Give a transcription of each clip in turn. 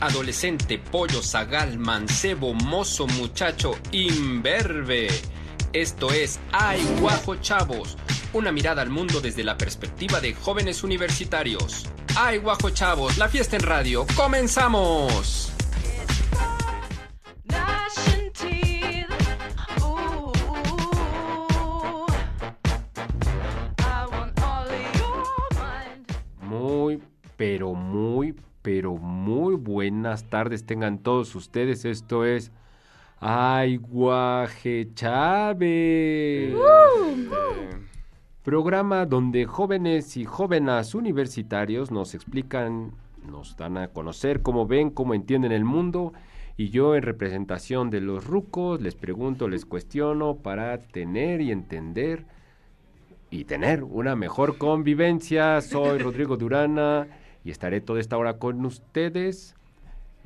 adolescente, pollo, zagal, mancebo, mozo, muchacho, imberbe. Esto es Ay Guajo Chavos, una mirada al mundo desde la perspectiva de jóvenes universitarios. Ay Guajo Chavos, la fiesta en radio, comenzamos. Muy, pero muy, pero muy buenas tardes tengan todos ustedes. Esto es Ay Guaje Chávez. Programa donde jóvenes y jóvenes universitarios nos explican, nos dan a conocer cómo ven, cómo entienden el mundo. Y yo en representación de los rucos les pregunto, les cuestiono para tener y entender y tener una mejor convivencia. Soy Rodrigo Durana y estaré toda esta hora con ustedes.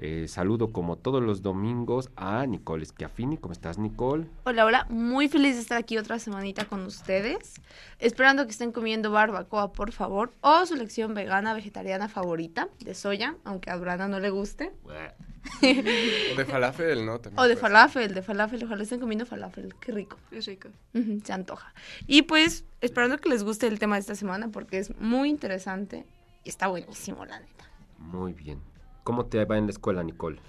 Eh, saludo como todos los domingos a Nicole Schiaffini. ¿Cómo estás, Nicole? Hola, hola. Muy feliz de estar aquí otra semanita con ustedes. Esperando que estén comiendo barbacoa, por favor. O su lección vegana, vegetariana favorita de soya, aunque a Brana no le guste. O de falafel, ¿no? También O de falafel, de falafel. Ojalá estén comiendo falafel. Qué rico. Es rico. Se antoja. Y pues, esperando que les guste el tema de esta semana porque es muy interesante está buenísimo, la neta. Muy bien. ¿Cómo te va en la escuela, Nicole?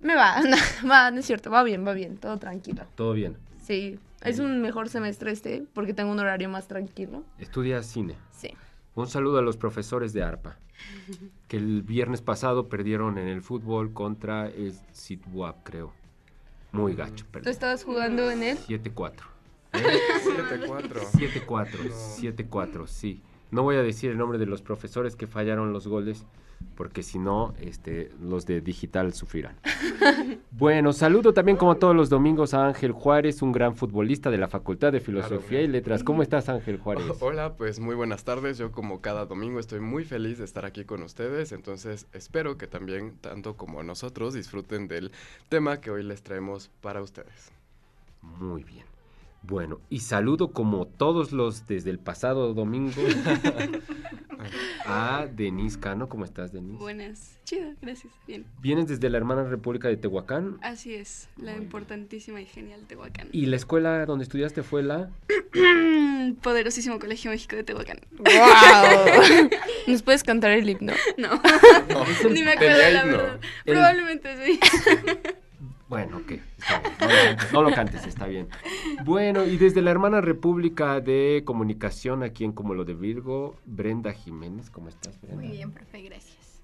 Me va, va, no es cierto, va bien, va bien, todo tranquilo. ¿Todo bien? Sí, es un mejor semestre este porque tengo un horario más tranquilo. Estudias cine. Sí. Un saludo a los profesores de ARPA, que el viernes pasado perdieron en el fútbol contra el Sitwap, creo. Muy gacho, ¿Tú perdón. estabas jugando en él? 7-4. 7-4. 7-4, 7-4, sí. No voy a decir el nombre de los profesores que fallaron los goles, porque si no, este, los de digital sufrirán. bueno, saludo también como todos los domingos a Ángel Juárez, un gran futbolista de la Facultad de Filosofía y Letras. ¿Cómo estás, Ángel Juárez? Hola, pues muy buenas tardes. Yo como cada domingo estoy muy feliz de estar aquí con ustedes, entonces espero que también, tanto como nosotros, disfruten del tema que hoy les traemos para ustedes. Muy bien. Bueno, y saludo como todos los desde el pasado domingo a Denise Cano. ¿Cómo estás, Denise? Buenas. Chido, gracias. Bien. Vienes desde la hermana República de Tehuacán Así es, la importantísima y genial Tehuacán. y la escuela donde estudiaste fue la... Poderosísimo Colegio México de Tehuacán. ¡Wow! ¿Nos puedes cantar el himno? No, No, ni me acuerdo la verdad. El- Probablemente sí. Bueno, ok, está bien. No lo, cantes, no lo cantes, está bien. Bueno, y desde la hermana República de Comunicación, aquí en Como lo de Virgo, Brenda Jiménez. ¿Cómo estás, Brenda? Muy bien, profe, gracias.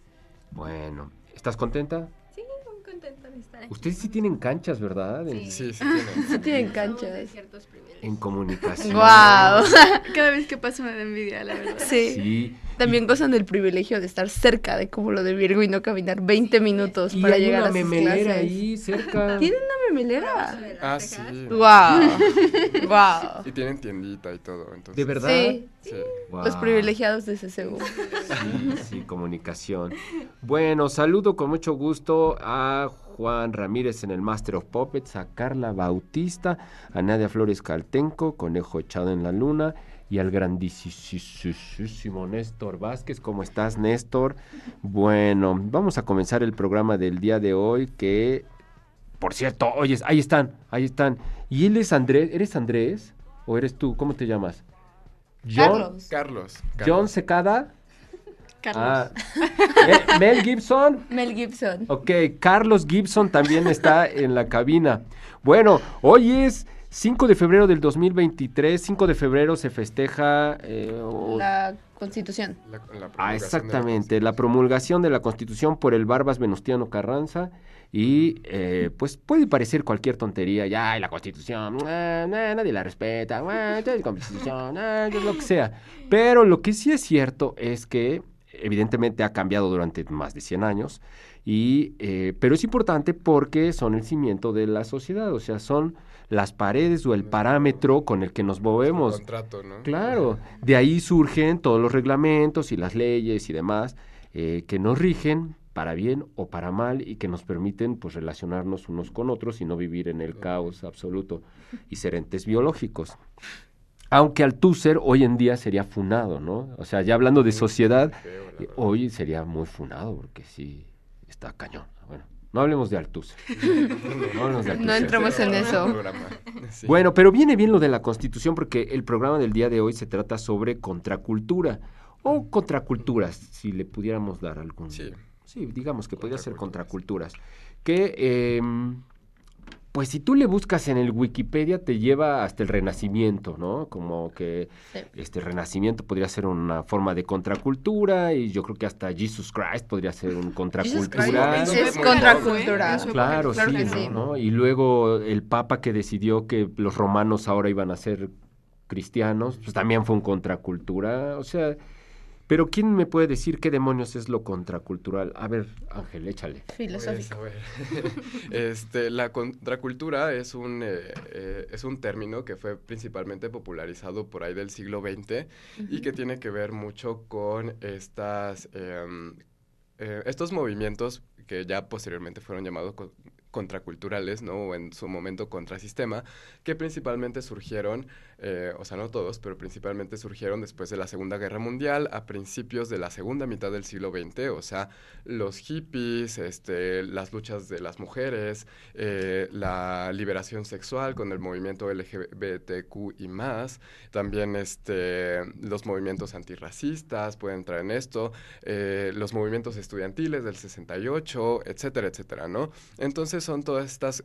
Bueno, ¿estás contenta? Sí, muy contenta de estar aquí. Ustedes sí tienen canchas, ¿verdad? En, Sí, sí tienen. Sí tienen Somos de canchas. En comunicación. ¡Wow! Cada vez que paso me da envidia, la verdad. Sí. Sí. También gozan del privilegio de estar cerca de como lo de Virgo y no caminar 20 minutos Y para hay llegar una a sus memelera clases. ahí cerca. ¿Tienen una memelera? Ah, sí. ¡Wow! ¡Wow! Y tienen tiendita y todo, entonces. ¿De verdad? Sí, Sí. Wow. los privilegiados de CCU. Sí, sí, comunicación. Bueno, saludo con mucho gusto a Juan Ramírez en el Master of Puppets, a Carla Bautista, a Nadia Flores Caltenco, Conejo Echado en la Luna, y al grandísimo Néstor Vázquez. ¿Cómo estás, Néstor? Bueno, vamos a comenzar el programa del día de hoy que, por cierto, oyes, ahí están, ahí están. Y él es Andrés, ¿eres Andrés? ¿O eres tú? ¿Cómo te llamas? John, Carlos. Carlos. John. Secada. Carlos. Ah, Mel- Mel Gibson. Mel Gibson. Ok, Carlos Gibson también está en la cabina. Bueno, hoy es 5 de febrero del 2023. 5 de febrero se festeja... eh, La Constitución. La- la Ah, exactamente, la promulgación de la Constitución por el Barbas Venustiano Carranza. Y eh, pues puede parecer cualquier tontería, ya, "Ay, la Constitución, ah, nah, nadie la respeta, ah, Constitución, ah, lo que sea. Pero lo que sí es cierto es que evidentemente ha cambiado durante más de 100 años, y, eh, pero es importante porque son el cimiento de la sociedad, o sea, son las paredes o el parámetro con el que nos movemos. contrato, ¿no? Claro, de ahí surgen todos los reglamentos y las leyes y demás eh, que nos rigen para bien o para mal y que nos permiten pues relacionarnos unos con otros y no vivir en el caos absoluto y ser entes biológicos. Aunque Althusser hoy en día sería funado, ¿no? O sea, ya hablando de sociedad, eh, hoy sería muy funado porque sí, está cañón. Bueno, no hablemos de Altus. No hablemos de No Althusser. entremos en Otro eso. Bueno, pero viene bien lo de la Constitución porque el programa del día de hoy se trata sobre contracultura o contraculturas, si le pudiéramos dar algún... Sí. Sí, digamos que podría ser Contraculturas. contraculturas. Que, em, pues si tú le buscas en el Wikipedia, te lleva hasta el Renacimiento, ¿no? Como que Sí. este Renacimiento podría ser una forma de contracultura y yo creo que hasta Jesus Christ podría ser un contracultura. Es muy contracultura. Claro, Claro sí, que ¿no? sí. ¿no? Y luego el Papa que decidió que los romanos ahora iban a ser cristianos, pues también fue un contracultura. O sea, pero ¿quién me puede decir qué demonios es lo contracultural? A ver, Ángel, échale. Filosófico. Pues, a ver. este, la contracultura es un, eh, eh, es un término que fue principalmente popularizado por ahí del siglo XX y que tiene que ver mucho con estas, em, eh, estos movimientos que ya posteriormente fueron llamados co- contraculturales, ¿no? O en su momento contrasistema, que principalmente surgieron, eh, o sea, no todos, pero principalmente surgieron después de la Segunda Guerra Mundial, a principios de la segunda mitad del siglo XX, o sea, los hippies, este, las luchas de las mujeres, eh, la liberación sexual con el movimiento LGBTQ y más, también este, los movimientos antirracistas pueden entrar en esto, eh, los movimientos estudiantiles del 68, etcétera, etcétera, ¿no? Entonces son todas estas...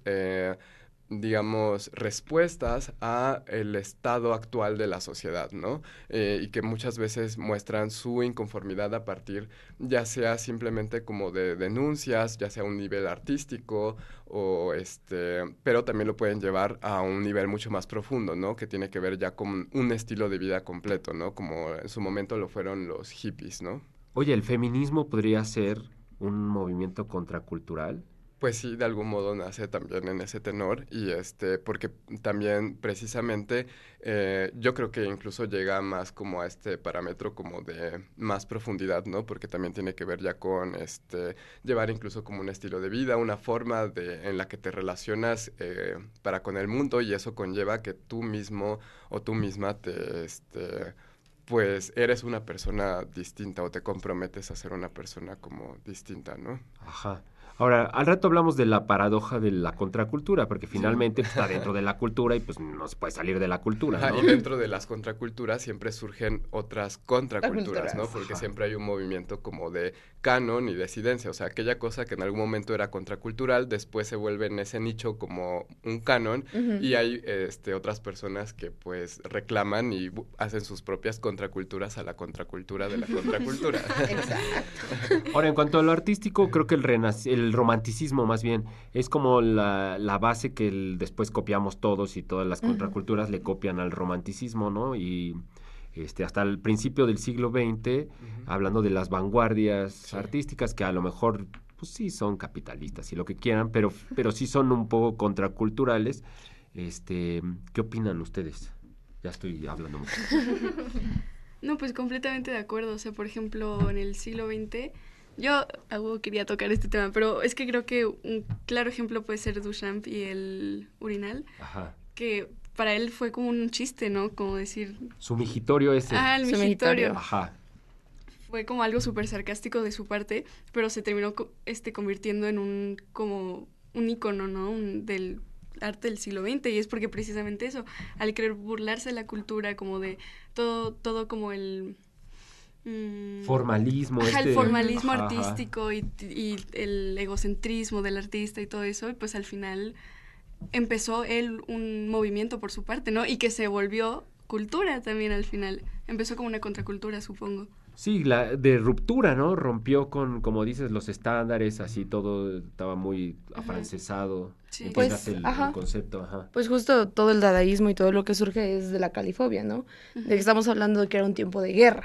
digamos, respuestas a el estado actual de la sociedad, ¿no? Eh, y que muchas veces muestran su inconformidad a partir, ya sea simplemente como de denuncias, ya sea a un nivel artístico, o este, pero también lo pueden llevar a un nivel mucho más profundo, ¿no? Que tiene que ver ya con un estilo de vida completo, ¿no? Como en su momento lo fueron los hippies, ¿no? Oye, ¿el feminismo podría ser un movimiento contracultural? Pues sí, de algún modo nace también en ese tenor y este, porque también precisamente eh, yo creo que incluso llega más como a este parámetro como de más profundidad, ¿no? Porque también tiene que ver ya con este, llevar incluso como un estilo de vida, una forma de, en la que te relacionas eh, para con el mundo y eso conlleva que tú mismo o tú misma te, este, pues eres una persona distinta o te comprometes a ser una persona como distinta, ¿no? Ajá. Ahora, al rato hablamos de la paradoja de la contracultura, porque finalmente pues, está dentro de la cultura y pues no se puede salir de la cultura, y dentro de las contraculturas siempre surgen otras contraculturas, ¿no? Porque Ajá. siempre hay un movimiento como de canon y desidencia, o sea, aquella cosa que en algún momento era contracultural, después se vuelve en ese nicho como un canon y hay este, otras personas que pues reclaman y hacen sus propias contraculturas a la contracultura de la contracultura. Exacto. Ahora, en cuanto a lo artístico, creo que el, renac- el romanticismo más bien es como la, la base que el- después copiamos todos y todas las contraculturas le copian al romanticismo, ¿no? Y este, hasta el principio del siglo XX, hablando de las vanguardias Sí. artísticas que a lo mejor pues sí son capitalistas y lo que quieran, pero, pero sí son un poco contraculturales. Este, ¿Qué opinan ustedes? Ya estoy hablando mucho. No, pues completamente de acuerdo. O sea, por ejemplo, en el siglo XX, yo a huevo quería tocar este tema, pero es que creo que un claro ejemplo puede ser Duchamp y el urinal, Ajá. que para él fue como un chiste, ¿no? Como decir, Su migitorio ese. ah, el Su migitorio. Ajá. Fue como algo súper sarcástico de su parte, pero se terminó este, convirtiendo en un, como, un icono, ¿no? Un- del arte del siglo XX, y es porque precisamente eso, al querer burlarse de la cultura, como de todo, todo como el... mm, Formalismo. Ajá, este, el formalismo ajá, ajá. artístico y, y el egocentrismo del artista y todo eso, y pues al final empezó él un movimiento por su parte, ¿no? Y que se volvió cultura también al final. Empezó como una contracultura, supongo. Sí, la de ruptura, ¿no? Rompió con, como dices, los estándares, así todo estaba muy afrancesado. Sí. ¿Entiendas Pues, el, ajá. el concepto? Ajá. Pues justo todo el dadaísmo y todo lo que surge es de la califobia, ¿no? De que estamos hablando de que era un tiempo de guerra.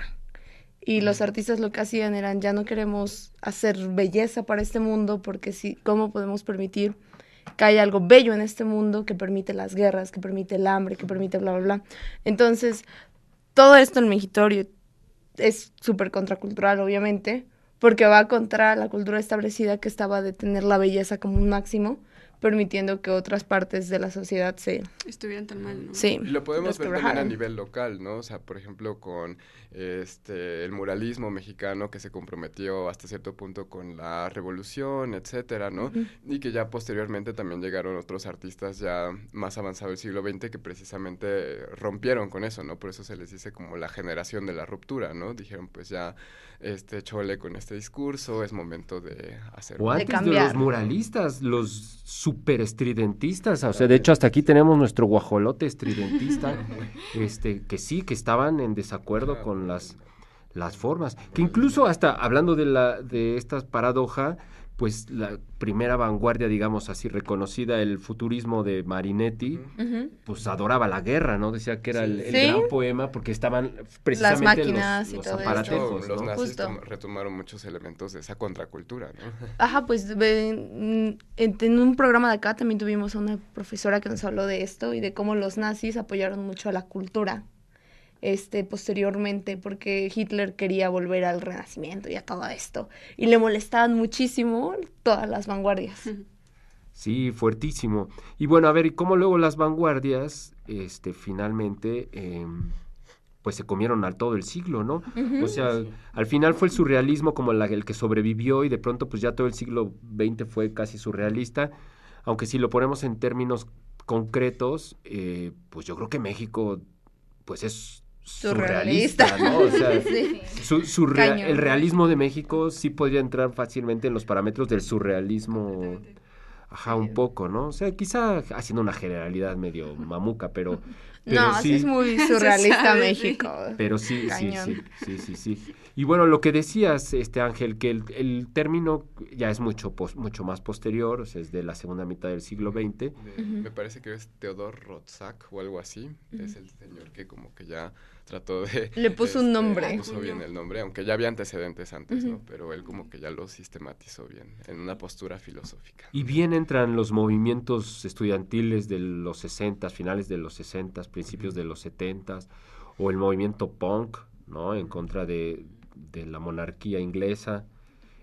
Y los artistas lo que hacían eran, ya no queremos hacer belleza para este mundo, porque si, ¿cómo podemos permitir que haya algo bello en este mundo que permite las guerras, que permite el hambre, que permite bla, bla, bla? Entonces, todo esto en Mejitorio es súper contracultural, obviamente, porque va contra la cultura establecida que estaba de tener la belleza como un máximo, permitiendo que otras partes de la sociedad se... Estuvieran tan mal, ¿no? Sí. Y lo podemos ver también a nivel local, ¿no? O sea, por ejemplo, con este el muralismo mexicano que se comprometió hasta cierto punto con la revolución, etcétera, ¿no? Y que ya posteriormente también llegaron otros artistas ya más avanzado del siglo XX que precisamente rompieron con eso, ¿no? Por eso se les dice como la generación de la ruptura, ¿no? Dijeron, pues ya, este chole con este discurso, es momento de hacer... O antes de, cambiar. los muralistas, los super estridentistas. O sea, de hecho, hasta aquí tenemos nuestro guajolote estridentista, este, que sí, que estaban en desacuerdo con las, las formas. Que incluso hasta, hablando de, la, de esta paradoja, pues la primera vanguardia, digamos así, reconocida, el futurismo de Marinetti, pues adoraba la guerra, ¿no? Decía que era el, el Sí. gran poema porque estaban precisamente máquinas los, y los todo los nazis Justo. retomaron muchos elementos de esa contracultura, ¿no? Ajá, pues ve- en, en un programa de acá también tuvimos a una profesora que nos habló de esto y de cómo los nazis apoyaron mucho a la cultura este posteriormente porque Hitler quería volver al renacimiento y a todo esto y le molestaban muchísimo todas las vanguardias. Sí, fuertísimo. Y bueno, a ver, ¿y cómo luego las vanguardias, este, finalmente, em, pues se comieron al todo el siglo, ¿no? O sea, al final fue el surrealismo como la- el que sobrevivió y de pronto pues ya todo el siglo XX fue casi surrealista, aunque si lo ponemos en términos concretos, eh, pues yo creo que México, pues es surrealista, Surrealista. ¿no? O sea, Sí. su- el realismo de México sí podría entrar fácilmente en los parámetros del surrealismo. Ajá, un poco, ¿no? O sea, quizá haciendo una generalidad medio mamuca, pero, pero no, sí es muy surrealista sabe. México. pero sí, sí, Cañón. sí, sí, sí, sí. Y bueno, lo que decías, este Ángel, que el, el término ya es mucho, pos- mucho más posterior, o sea, es de la segunda mitad del siglo XX. De- Me parece que es Teodor Rotzak o algo así. Es el señor que como que ya trató de... este, Le puso un nombre. le puso bien el nombre, aunque ya había antecedentes antes, ¿no? Pero él como que ya lo sistematizó bien, en una postura filosófica. Y bien entran los movimientos estudiantiles de los 60, finales de los 60, principios de los 70, o el movimiento punk, ¿no? En contra de, de la monarquía inglesa.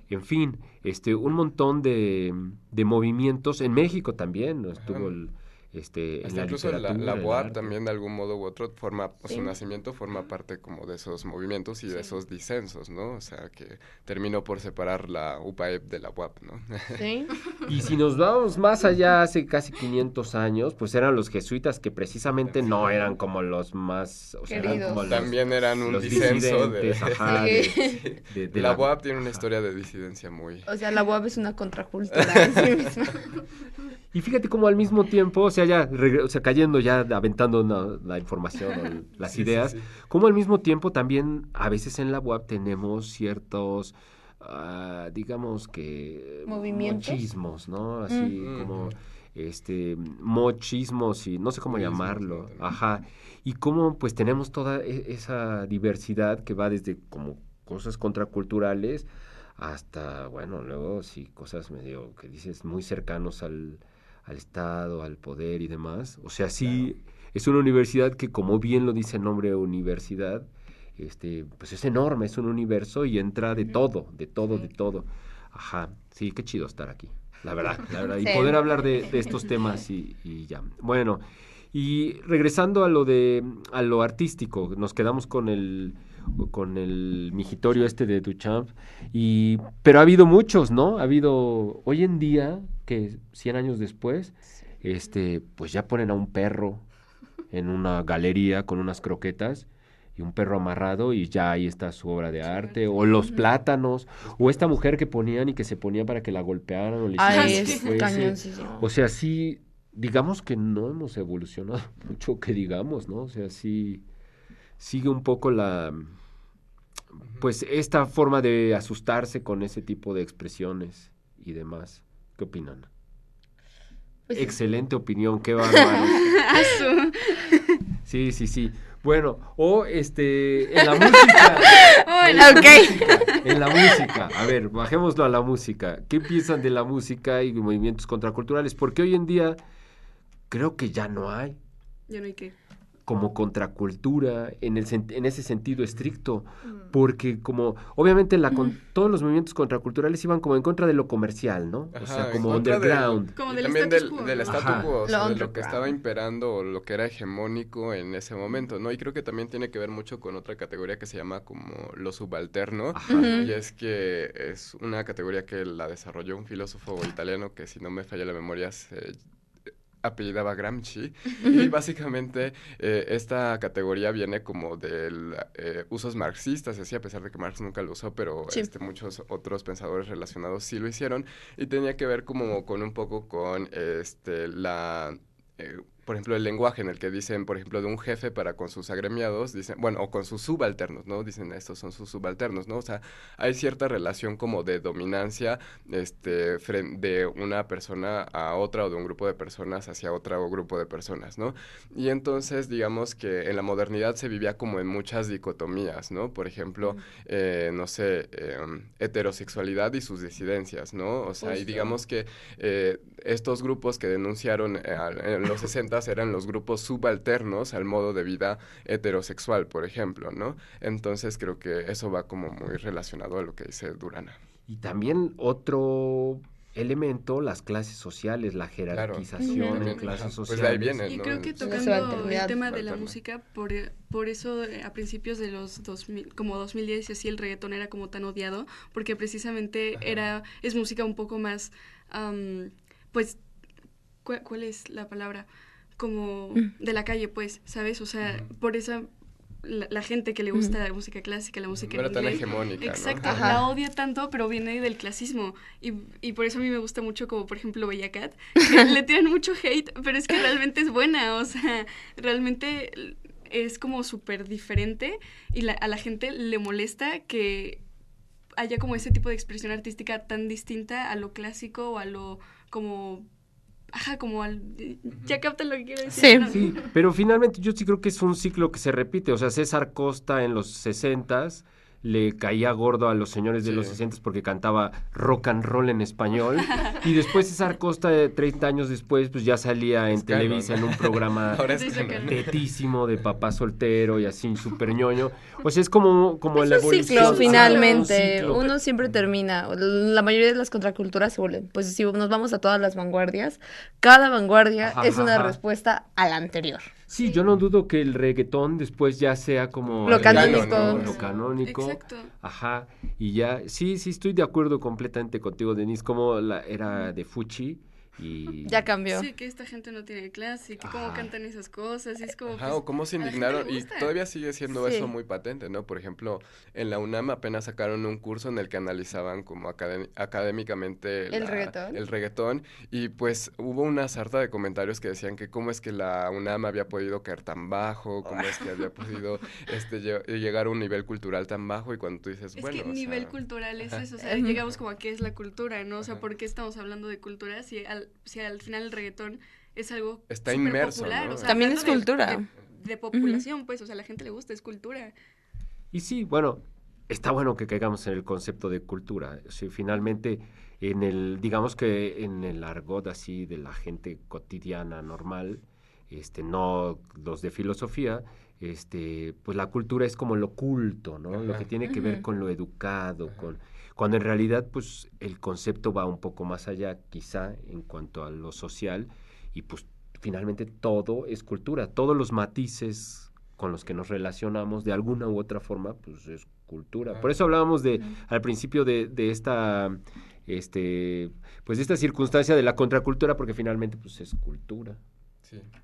En fin, este, un montón de, de movimientos. En México también ¿no? estuvo el, este, en Hasta la incluso la, la BOAP arte. también de algún modo u otro forma, o su nacimiento forma parte como de esos movimientos y de esos disensos, ¿no? O sea, que terminó por separar la UPAEP de la UAP, ¿no? ¿Sí? Y si nos vamos más allá, hace casi 500 años, pues eran los jesuitas que precisamente no eran como los más... O sea, eran Queridos. como los- También eran un los disenso de... ajá, de- Sí. de- de la la- UAP tiene una historia de disidencia muy... O sea, la UAB es una contracultura en sí misma. Y fíjate cómo al mismo tiempo, o sea, ya o sea, cayendo ya, aventando una- la información o el- las Sí, ideas, sí. como al mismo tiempo también a veces en la web tenemos ciertos, ah, digamos que... Movimientos. Mochismos, ¿no? Así Mm. como, este, mochismos y no sé cómo llamarlo. Ajá. Y cómo pues tenemos toda e- esa diversidad que va desde como cosas contraculturales hasta, bueno, luego sí, cosas medio que dices muy cercanos al, al Estado, al poder y demás. O sea, sí, es una universidad que, como bien lo dice el nombre universidad, este, pues es enorme, es un universo y entra de todo, de todo, de todo. Ajá, sí, qué chido estar aquí, la verdad, la verdad. Y poder hablar de, de estos temas y, y ya. Bueno, y regresando a lo de, a lo artístico, nos quedamos con el con el migitorio este de Duchamp y pero ha habido muchos, ¿no? Ha habido hoy en día que 100 años después este pues ya ponen a un perro en una galería con unas croquetas y un perro amarrado y ya ahí está su obra de arte o los plátanos o esta mujer que ponían y que se ponía para que la golpearan o le hicieran es. O sea, sí, digamos que no hemos evolucionado mucho, que digamos, ¿no? O sea, sí sigue un poco la, pues, esta forma de asustarse con ese tipo de expresiones y demás. ¿Qué opinan? Pues, Excelente opinión, qué bárbaro. Sí, sí, sí. Bueno, o este, en la música. en la música, En la música. A ver, bajémoslo a la música. ¿Qué piensan de la música y movimientos contraculturales? Porque hoy en día creo que ya no hay. Ya no hay que. Como contracultura en, el, en ese sentido estricto, Mm. porque como obviamente la con- todos los movimientos contraculturales iban como en contra de lo comercial, ¿no? o sea, como del- underground. Como y del también status del, quo, del ¿no? statu quo, o sea, Lo de lo que estaba imperando o lo que era hegemónico en ese momento, ¿no? Y creo que también tiene que ver mucho con otra categoría que se llama como lo subalterno. Ajá. Y es que es una categoría que la desarrolló un filósofo italiano que si no me falla la memoria se apellidaba Gramsci. Y básicamente eh, esta categoría viene como de usos marxistas, así a pesar de que Marx nunca lo usó, pero Sí. este, muchos otros pensadores relacionados sí lo hicieron. Y tenía que ver como con un poco con este la eh, por ejemplo, el lenguaje en el que dicen, por ejemplo, de un jefe para con sus agremiados, dicen, bueno, o con sus subalternos, ¿no? Dicen, estos son sus subalternos, ¿no? O sea, hay cierta relación como de dominancia este, de una persona a otra o de un grupo de personas hacia otro grupo de personas, ¿no? Y entonces, digamos que en la modernidad se vivía como en muchas dicotomías, ¿no? Por ejemplo, eh, no sé, eh, heterosexualidad y sus disidencias, ¿no? O sea, y digamos que eh, estos grupos que denunciaron eh, en los 60 eran los grupos subalternos al modo de vida heterosexual, por ejemplo, ¿no? Entonces creo que eso va como muy relacionado a lo que dice Durana. Y también otro elemento, las clases sociales, la jerarquización También, clases ajá, sociales. pues de ahí viene, Y ¿no? creo que tocando el tema de la música, por, por eso eh, a principios de los 2000, como 2010 y así el reggaetón era como tan odiado, porque precisamente Ajá. era, es música un poco más, pues, ¿cuál, cuál es la palabra? Como Mm. de la calle, pues, ¿sabes? O sea, por esa, la, la gente que le gusta la música clásica, la música no era en tan hegemónica. Exacto, la odia tanto, pero viene del clasismo. Y, y por eso a mí me gusta mucho, como por ejemplo Bella Cat, que le tiran mucho hate, pero es que realmente es buena, o sea, realmente es como súper diferente y la- a la gente le molesta que haya como ese tipo de expresión artística tan distinta a lo clásico o a lo como... Ajá, como al... Ya captan lo que quiero decir. Sí. ¿no? Sí, pero finalmente yo sí creo que es un ciclo que se repite. O sea, César Costa en los 60 le caía gordo a los señores de Sí. los 60 porque cantaba rock and roll en español. y después César Costa, eh, 30 años después, pues ya salía en Es canon. Televisa en un programa tetísimo de papá soltero y así súper ñoño. O sea, es como, como Es la un evolución. ciclo, finalmente. un ciclo. Uno siempre termina. La mayoría de las contraculturas se vuelven. Pues si nos vamos a todas las vanguardias, cada vanguardia Ajá, es una ajá. respuesta a la anterior. Sí, yo no dudo que el reggaetón después ya sea como... Lo canónico. Lo canónico. Exacto. Ajá, y ya, sí, sí, estoy de acuerdo completamente contigo, Denise, como la era de Fuchi y... Ya cambió. Sí, que esta gente no tiene clase, que cómo cantan esas cosas, y es como... Ajá, pues, o cómo se la indignaron, y todavía sigue siendo Sí. eso muy patente, ¿no? Por ejemplo, en la UNAM apenas sacaron un curso en el que analizaban como acadé- académicamente ¿El reggaetón? el reggaetón, y pues hubo una sarta de comentarios que decían que cómo es que la UNAM había podido caer tan bajo, cómo es que había podido este, lle- llegar a un nivel cultural tan bajo, y cuando tú dices, Es bueno, que o nivel sea, cultural es ajá. eso, o sea, llegamos como a qué es la cultura, ¿no? O sea. ¿por qué estamos hablando de cultura si al, si al final el reggaetón es algo Está inmerso, popular? ¿no? O sea, También es de- cultura. De, de población, pues, o sea, a la gente le gusta, es cultura. Y sí, bueno, está bueno que caigamos en el concepto de cultura. Sí, finalmente, en el, digamos que en el argot así de la gente cotidiana, normal, este, no los de filosofía, este, pues la cultura es como lo culto, ¿no? Lo que tiene que ver con lo educado, con cuando en realidad, pues, el concepto va un poco más allá, quizá, en cuanto a lo social, y pues finalmente todo es cultura, todos los matices con los que nos relacionamos de alguna u otra forma, pues es cultura. Por eso hablábamos de al principio de, de esta este pues de esta circunstancia de la contracultura, porque finalmente pues es cultura.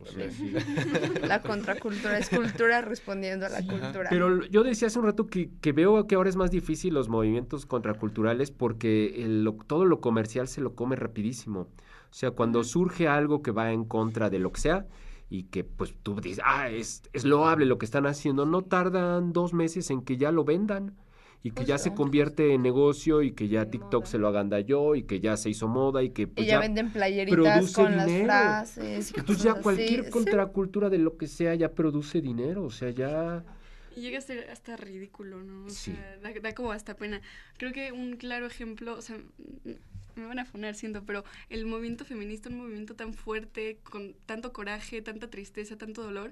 Sí, sí. La contracultura es cultura respondiendo a la Sí, cultura. Pero yo decía hace un rato que, que veo que ahora es más difícil los movimientos contraculturales porque el- lo- todo lo comercial se lo come rapidísimo. O sea, cuando surge algo que va en contra de lo que sea y que pues tú dices, ah, es, es loable lo que están haciendo, no tardan dos meses en que ya lo vendan y que ya se convierte en negocio y que ya En TikTok moda. se lo agandalló y que ya se hizo moda y que y pues ya, ya venden playeritas produce con las dinero. frases. y entonces ya cualquier así. Contracultura de lo que sea ya produce dinero, o sea, ya... Y llega a ser hasta ridículo, ¿no? O Sí. sea, da, da como hasta pena. Creo que un claro ejemplo, o sea, me van a funar siento, pero el movimiento feminista, un movimiento tan fuerte, con tanto coraje, tanta tristeza, tanto dolor,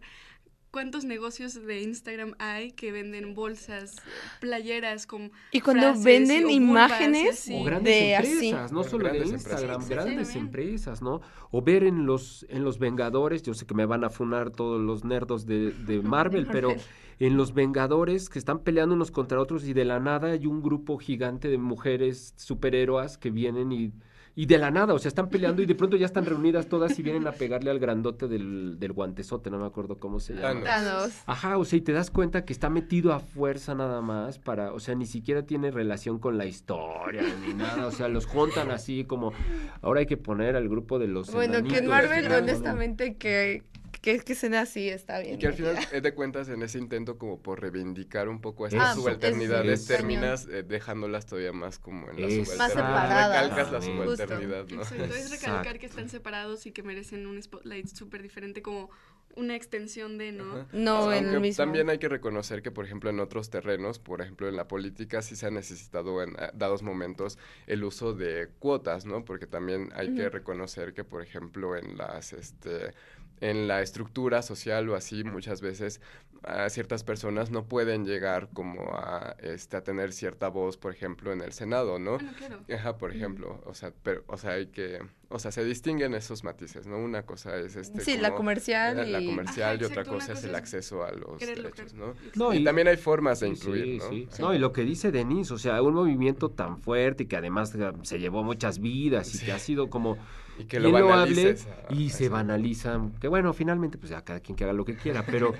cuántos negocios de Instagram hay que venden bolsas, playeras con Y cuando frases venden o imágenes así. O grandes de así. empresas, no Bueno, solo de Instagram, empresas. grandes Sí, empresas, ¿no? O ver en los, en los Vengadores, yo sé que me van a funar todos los nerdos de, de Marvel, pero en los Vengadores que están peleando unos contra otros y de la nada hay un grupo gigante de mujeres superhéroes que vienen y, y de la nada, o sea, están peleando y de pronto ya están reunidas todas y vienen a pegarle al grandote del, del guantezote, no me acuerdo cómo se llama. Thanos. Thanos. Ajá, o sea, y te das cuenta que está metido a fuerza nada más para, o sea, ni siquiera tiene relación con la historia ni nada, o sea, los juntan así como, ahora hay que poner al grupo de los Bueno, que en Marvel, honestamente, que, que, que sea así está bien. Y que al ¿no? final, eh, de cuentas, en ese intento como por reivindicar un poco estas subalternidades, es- terminas eh, dejándolas todavía más como en la Es- Más subalternidad. separadas. Recalcas la Justo. subalternidad, ¿no? Exacto, es recalcar Exacto. que están separados y que merecen un spotlight súper diferente como una extensión de, ¿no? Ajá. No, en Aunque el mismo. También hay que reconocer que, por ejemplo, en otros terrenos, por ejemplo, en la política, sí se ha necesitado en eh, dados momentos el uso de cuotas, ¿no? Porque también hay que reconocer que, por ejemplo, en las, este, en la estructura social o así, muchas veces a ciertas personas no pueden llegar como a, este, a tener cierta voz, por ejemplo, en el Senado, ¿no? Bueno, claro. Ajá, por ejemplo, o sea, pero, o sea, hay que, o sea, se distinguen esos matices, ¿no? Una cosa es este, Sí, la comercial la, la y... comercial Ajá, y otra cosa es el es acceso a los derechos. ¿no? No, y, y- también hay formas de Sí, incluir, sí, ¿no? sí. No, y lo que dice Denise, o sea, un movimiento tan fuerte y que además eh, se llevó muchas vidas y Sí. que ha sido como Y que lo bien loable banalices. a- y se banalizan, que bueno, finalmente pues ya cada quien que haga lo que quiera, pero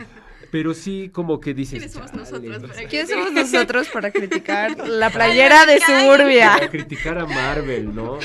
pero sí como que dices, ¿Quiénes somos "Chale". nosotros para ¿Quiénes criticar? somos nosotros para criticar la playera de Suburbia? para criticar a Marvel, ¿no?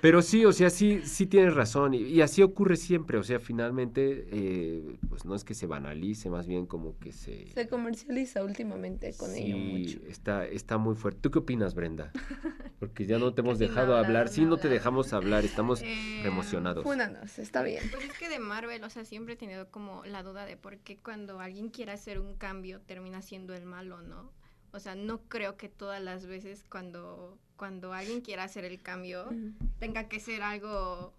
Pero sí, o sea, sí, sí tienes razón. Y, y así ocurre siempre. O sea, finalmente, eh, pues no es que se banalice, más bien como que se. Se comercializa últimamente con ello sí, mucho. está, está muy fuerte. ¿Tú qué opinas, Brenda? Porque ya no te hemos no dejado hablar, no Sí, no te dejamos hablar. Estamos Eh, emocionados. Fúnanos, está bien. Pues es que de Marvel, o sea, siempre he tenido como la duda de por qué cuando alguien quiere hacer un cambio termina siendo el malo, ¿no? O sea, no creo que todas las veces cuando, cuando alguien quiera hacer el cambio tenga que ser algo,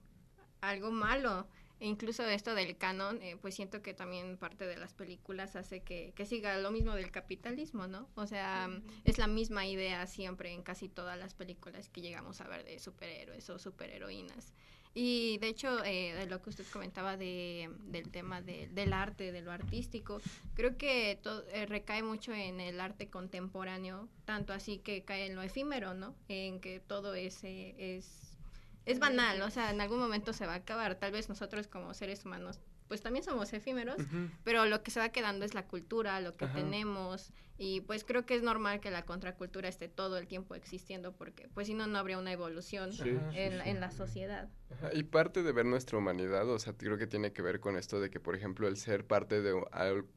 algo malo. E incluso esto del canon, eh, pues siento que también parte de las películas hace que, que siga lo mismo del capitalismo, ¿no? O sea, es la misma idea siempre en casi todas las películas que llegamos a ver de superhéroes o superheroínas. Y de hecho, eh, de lo que usted comentaba de, del tema de- del arte, de lo artístico, creo que to- eh, recae mucho en el arte contemporáneo, tanto así que cae en lo efímero, ¿no? En que todo es, eh, es, es banal, o sea, en algún momento se va a acabar. Tal vez nosotros como seres humanos, pues también somos efímeros, pero lo que se va quedando es la cultura, lo que Ajá. tenemos y pues creo que es normal que la contracultura esté todo el tiempo existiendo porque pues si no no habría una evolución Sí, Ajá. sí, en, sí. en la sociedad. Ajá, Y parte de ver nuestra humanidad, o sea, creo que tiene que ver con esto de que, por ejemplo, el ser parte de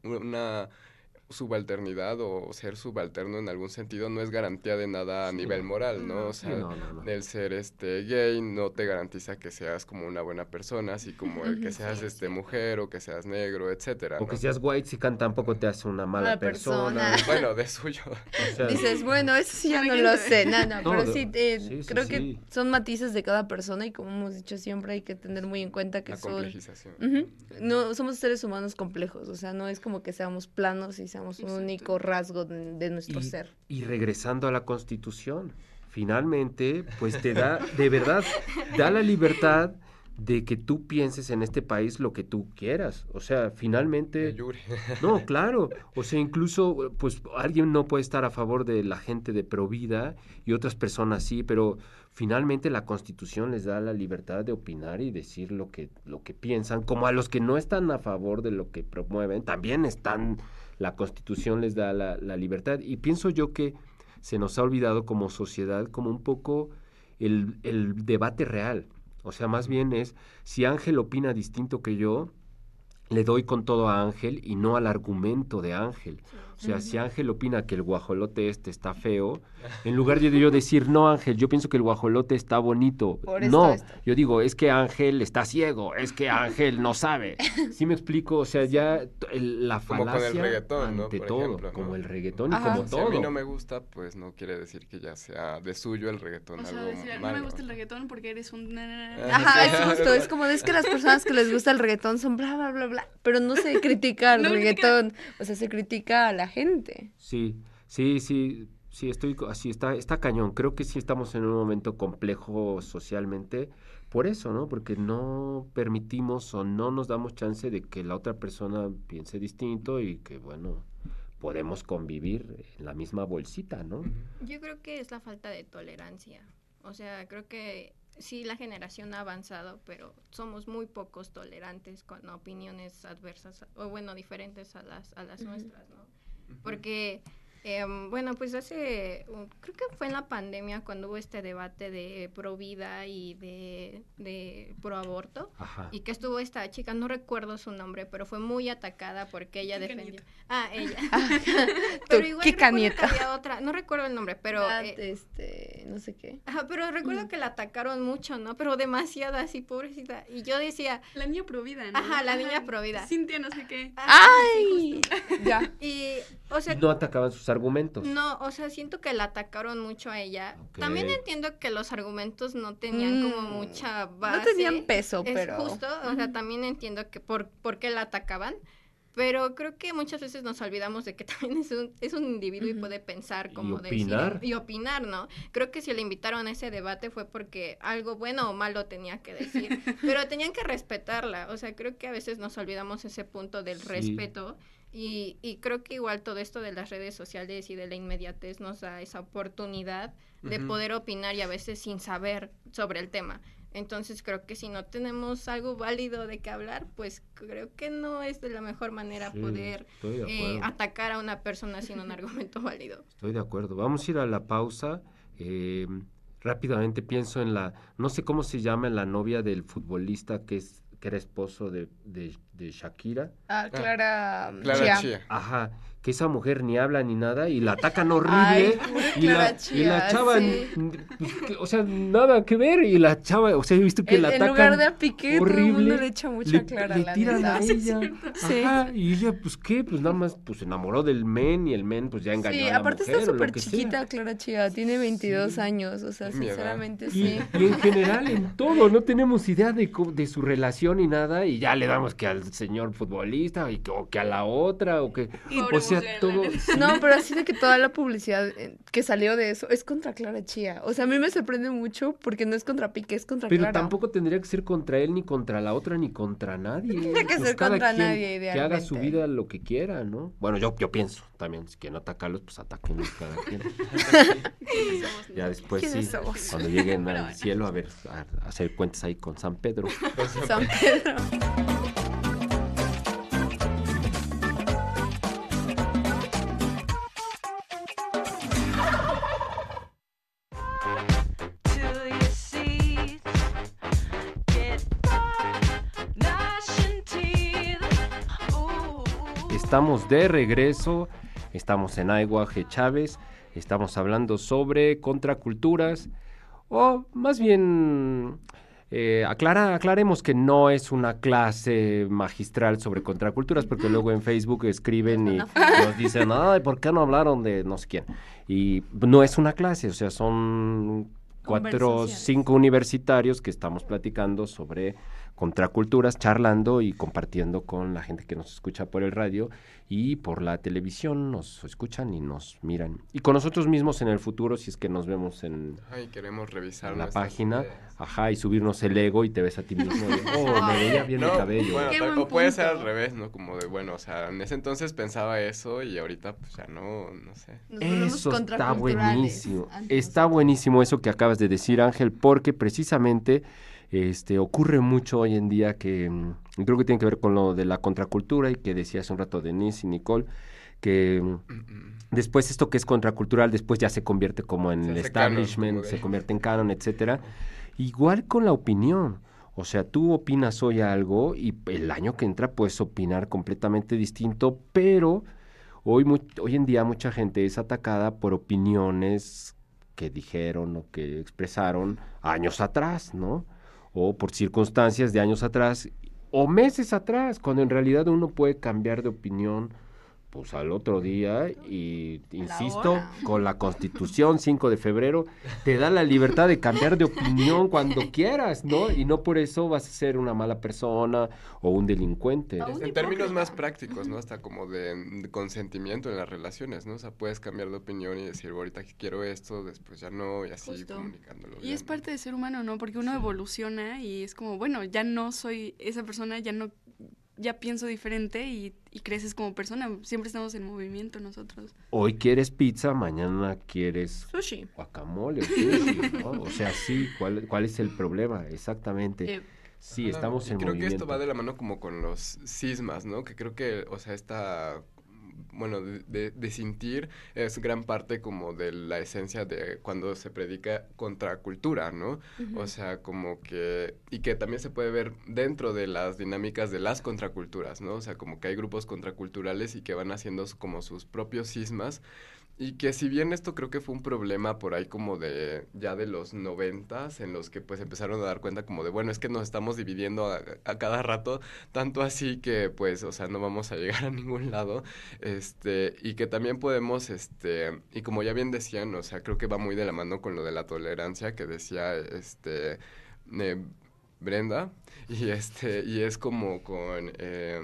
una subalternidad o ser subalterno en algún sentido no es garantía de nada a Sí. nivel moral, ¿no? O Sí, sea, no, no, no. el ser este gay no te garantiza que seas como una buena persona, así como el que seas sí, este sí. mujer o que seas negro, etcétera. O que seas white, si can tampoco te hace una mala Mala persona. persona. Bueno, de suyo. O sea, Dices, bueno, eso sí ya no lo sé, no, no, No, pero sí, eh, sí, sí, creo sí. que son matices de cada persona y como hemos dicho siempre hay que tener muy en cuenta que La son... complejización. Ujú. No, somos seres humanos complejos, o sea, no es como que seamos planos y seamos un Exacto. único rasgo de, de nuestro y, ser. y regresando a la Constitución, finalmente, pues te da, de verdad, da la libertad de que tú pienses en este país lo que tú quieras. O sea, finalmente... No, claro. O sea, incluso, pues alguien no puede estar a favor de la gente de Provida y otras personas sí, pero finalmente la Constitución les da la libertad de opinar y decir lo que, lo que piensan, como a los que no están a favor de lo que promueven, también están, la Constitución les da la, libertad. Y pienso yo que se nos ha olvidado como sociedad como un poco el debate real. O sea, más bien es, si Ángel opina distinto que yo, le doy con todo a Ángel y no al argumento de Ángel. O sea, si Ángel opina que el guajolote este está feo, en lugar de yo decir, no Ángel, yo pienso que el guajolote está bonito. Por esto, no, esto. yo digo, es que Ángel está ciego, es que Ángel no sabe. ¿Sí me explico? O sea, ya el- la Como con el falacia reggaetón, ¿no? ante Por todo, ejemplo, como ¿no? el reggaetón y como Si a todo. mí no me gusta, pues no quiere decir que ya sea de suyo el reggaetón O sea, algo decir, no me gusta el reggaetón porque eres un... na, na, na". Ah, Ajá, es justo, es como, es que las personas que les gusta el reggaetón son bla, bla, bla, bla, pero no se critica al No reggaetón, o sea, se critica a la gente. Sí, sí, sí, sí, estoy co- así, está, está cañón. Creo que sí estamos en un momento complejo socialmente por eso, ¿no? Porque no permitimos o no nos damos chance de que la otra persona piense distinto y que, bueno, podemos convivir en la misma bolsita, ¿no? Yo creo que es la falta de tolerancia. O sea, creo que sí la generación ha avanzado, pero somos muy pocos tolerantes con opiniones adversas o bueno, diferentes a las a las nuestras, ¿no? Porque em, bueno, pues hace creo que fue en la pandemia cuando hubo este debate de pro vida y de de pro aborto Ajá. y que estuvo esta chica, no recuerdo su nombre, pero fue muy atacada porque ella defendió. Nieto. Ah, ella. Tú, pero igual que había otra, no recuerdo el nombre, pero Ah, eh, este, no sé qué. Ajá, pero recuerdo Mm. que la atacaron mucho, ¿no? Pero demasiado así, pobrecita. Y yo decía, La niña provida, ¿no? Ajá, la niña provida. Cintia no sé qué. "Ah, ¡Ay! Ya. Y, o sea, no atacaban sus argumentos. no, o sea, siento que la atacaron mucho a ella. También entiendo que los argumentos no tenían como Mm, mucha base. No tenían peso, Es pero... justo, o sea, también entiendo que por, por qué la atacaban. Pero creo que muchas veces nos olvidamos de que también es un, es un individuo y puede pensar Y como opinar. decir y opinar, ¿no? Creo que si le invitaron a ese debate fue porque algo bueno o malo tenía que decir, pero tenían que respetarla, o sea, creo que a veces nos olvidamos ese punto del Sí. respeto y, y creo que igual todo esto de las redes sociales y de la inmediatez nos da esa oportunidad de poder opinar y a veces sin saber sobre el tema. Entonces creo que si no tenemos algo válido de qué hablar, pues creo que no es de la mejor manera Sí, poder eh, atacar a una persona sin un argumento válido. Estoy de acuerdo. Vamos a ir a la pausa. Eh, rápidamente pienso en la, no sé cómo se llama la novia del futbolista que es que era esposo de, de, de Shakira. Ah, Clara, Clara Chia. Ajá, que esa mujer ni habla ni nada y la atacan horrible Ay, y, la, Clara y la chava, sí. pues, o sea, nada que ver y la chava, o sea, he visto que En, la en atacan lugar de a Piqué, todo el mundo horrible, le echa mucha le, Clara, le la tiran neta. a ella, Sí. ajá, y ella, pues, ¿qué? Pues nada más, pues, se enamoró del men y el men, pues, ya engañó Sí, a la aparte mujer está súper sea. chiquita Clara Chía, tiene 22 Sí. años, o sea, sinceramente Y, sí. y en general en todo, no tenemos idea de, co- de su relación y nada, y ya le damos que al señor futbolista, y que, o que a la otra, o que, o sea, todo. No, pero así de que toda la publicidad eh, que salió de eso es contra Clara Chía. O sea, a mí me sorprende mucho porque no es contra Piqué, es contra Pero Clara. tampoco tendría que ser contra él, ni contra la otra, ni contra nadie. Tendría que Pues ser cada contra quien nadie, Que haga su vida lo que quiera, ¿no? Bueno, yo, yo pienso también, si quieren atacarlos, pues ataquenlos cada quien. ¿Quiénes somos Ya después sí, ¿Quiénes somos? cuando lleguen Pero al bueno. cielo, a ver, a, a hacer cuentas ahí con San Pedro. San Pedro. Estamos de regreso, estamos en Aiguaje Chávez, estamos hablando sobre contraculturas, o más bien, eh, aclara, aclaremos que no es una clase magistral sobre contraculturas, porque luego en Facebook escriben y nos dicen, ay, ¿por qué no hablaron de no sé quién? Y no es una clase, o sea, son cuatro, cinco universitarios que estamos platicando sobre contraculturas, charlando y compartiendo con la gente que nos escucha por el radio y por la televisión, nos escuchan y nos miran. Y con nosotros mismos en el futuro, si es que nos vemos en Ay, queremos revisar la página, ideas. ajá, y subirnos el ego y te ves a ti mismo. y, oh, me veía bien el cabello. Bueno, Qué tal- buen o puede ser al revés, ¿no? Como de, bueno, o sea, en ese entonces pensaba eso y ahorita pues ya no, no sé. Nos Eso está buenísimo. Está buenísimo eso que acabas de decir, Ángel, porque precisamente este, ocurre mucho hoy en día que mm, creo que tiene que ver con lo de la contracultura y que decía hace un rato Denise y Nicole, que mm, después esto que es contracultural después ya se convierte como en Se el canon, establishment, se convierte en canon, etcétera. Igual con la opinión. O sea, tú opinas hoy algo y el año que entra puedes opinar completamente distinto, pero Hoy, hoy en día mucha gente es atacada por opiniones que dijeron o que expresaron años atrás, ¿no? O por circunstancias de años atrás o meses atrás, cuando en realidad uno puede cambiar de opinión pues al otro día y insisto, con la Constitución 5 de febrero te da la libertad de cambiar de opinión cuando quieras, ¿no? Y no por eso vas a ser una mala persona o un delincuente. Un En términos más prácticos, ¿no? Hasta como de, de consentimiento en las relaciones, ¿no? O sea, puedes cambiar de opinión y decir, ahorita que quiero esto, después ya no, y así Justo. comunicándolo. Y es parte de ser humano, ¿no? Porque uno evoluciona y es como, bueno, ya no soy esa persona, ya no, ya pienso diferente y, y creces como persona. Siempre estamos en movimiento nosotros. Hoy quieres pizza, mañana quieres Sushi. guacamole, o sushi, ¿no? O sea, sí, ¿cuál, cuál es el problema? Exactamente. Eh, Sí, Ajá, estamos en creo movimiento. que esto va de la mano como con los sismas, ¿no? Que creo que, o sea, esta, bueno, de, de, de sentir es gran parte como de la esencia de cuando se predica contra cultura, ¿no? O sea, como que, y que también se puede ver dentro de las dinámicas de las contraculturas, ¿no? O sea, como que hay grupos contraculturales y que van haciendo como sus propios sismas. Y que si bien esto creo que fue un problema por ahí como de ya de los noventas, en los que pues empezaron a dar cuenta como de, bueno, es que nos estamos dividiendo a, a cada rato, tanto así que pues, o sea, no vamos a llegar a ningún lado, este, y que también podemos, este, y como ya bien decían, o sea, creo que va muy de la mano con lo de la tolerancia que decía, este, eh, Brenda, y este, y es como con... eh,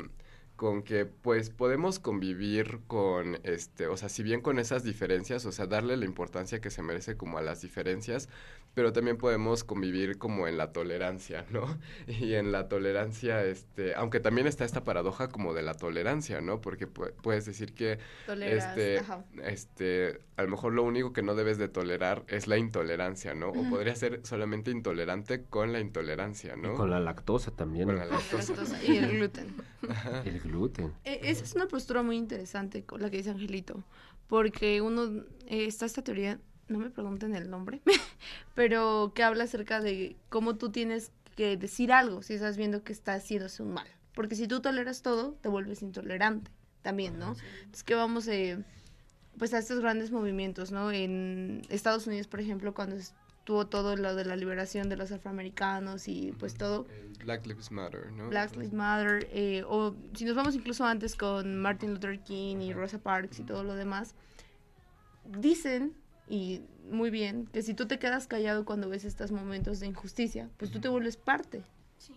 con que pues podemos convivir con este, o sea, si bien con esas diferencias, o sea, darle la importancia que se merece como a las diferencias, pero también podemos convivir como en la tolerancia, ¿no? Y en la tolerancia, este, aunque también está esta paradoja como de la tolerancia, ¿no? Porque pu- puedes decir que toleras. este, Ajá. este, a lo mejor lo único que no debes de tolerar es la intolerancia, ¿no? O podría ser solamente intolerante con la intolerancia, Y ¿no? con la lactosa también. Con la ¿no? lactosa. Lactosa Y el gluten. Ajá. El gluten. E- Esa es una postura muy interesante con la que dice Angelito, porque uno, eh, está esta teoría, no me pregunten el nombre, pero que habla acerca de cómo tú tienes que decir algo si estás viendo que está haciéndose un mal. Porque si tú toleras todo, te vuelves intolerante también, ¿no? Es que vamos eh, pues a estos grandes movimientos, ¿no? En Estados Unidos, por ejemplo, cuando estuvo todo lo de la liberación de los afroamericanos y pues todo, Black Lives Matter, ¿no? Black Lives Matter, eh, o si nos vamos incluso antes con Martin Luther King y Rosa Parks y todo lo demás, dicen, y muy bien, que si tú te quedas callado cuando ves estos momentos de injusticia, pues tú te vuelves parte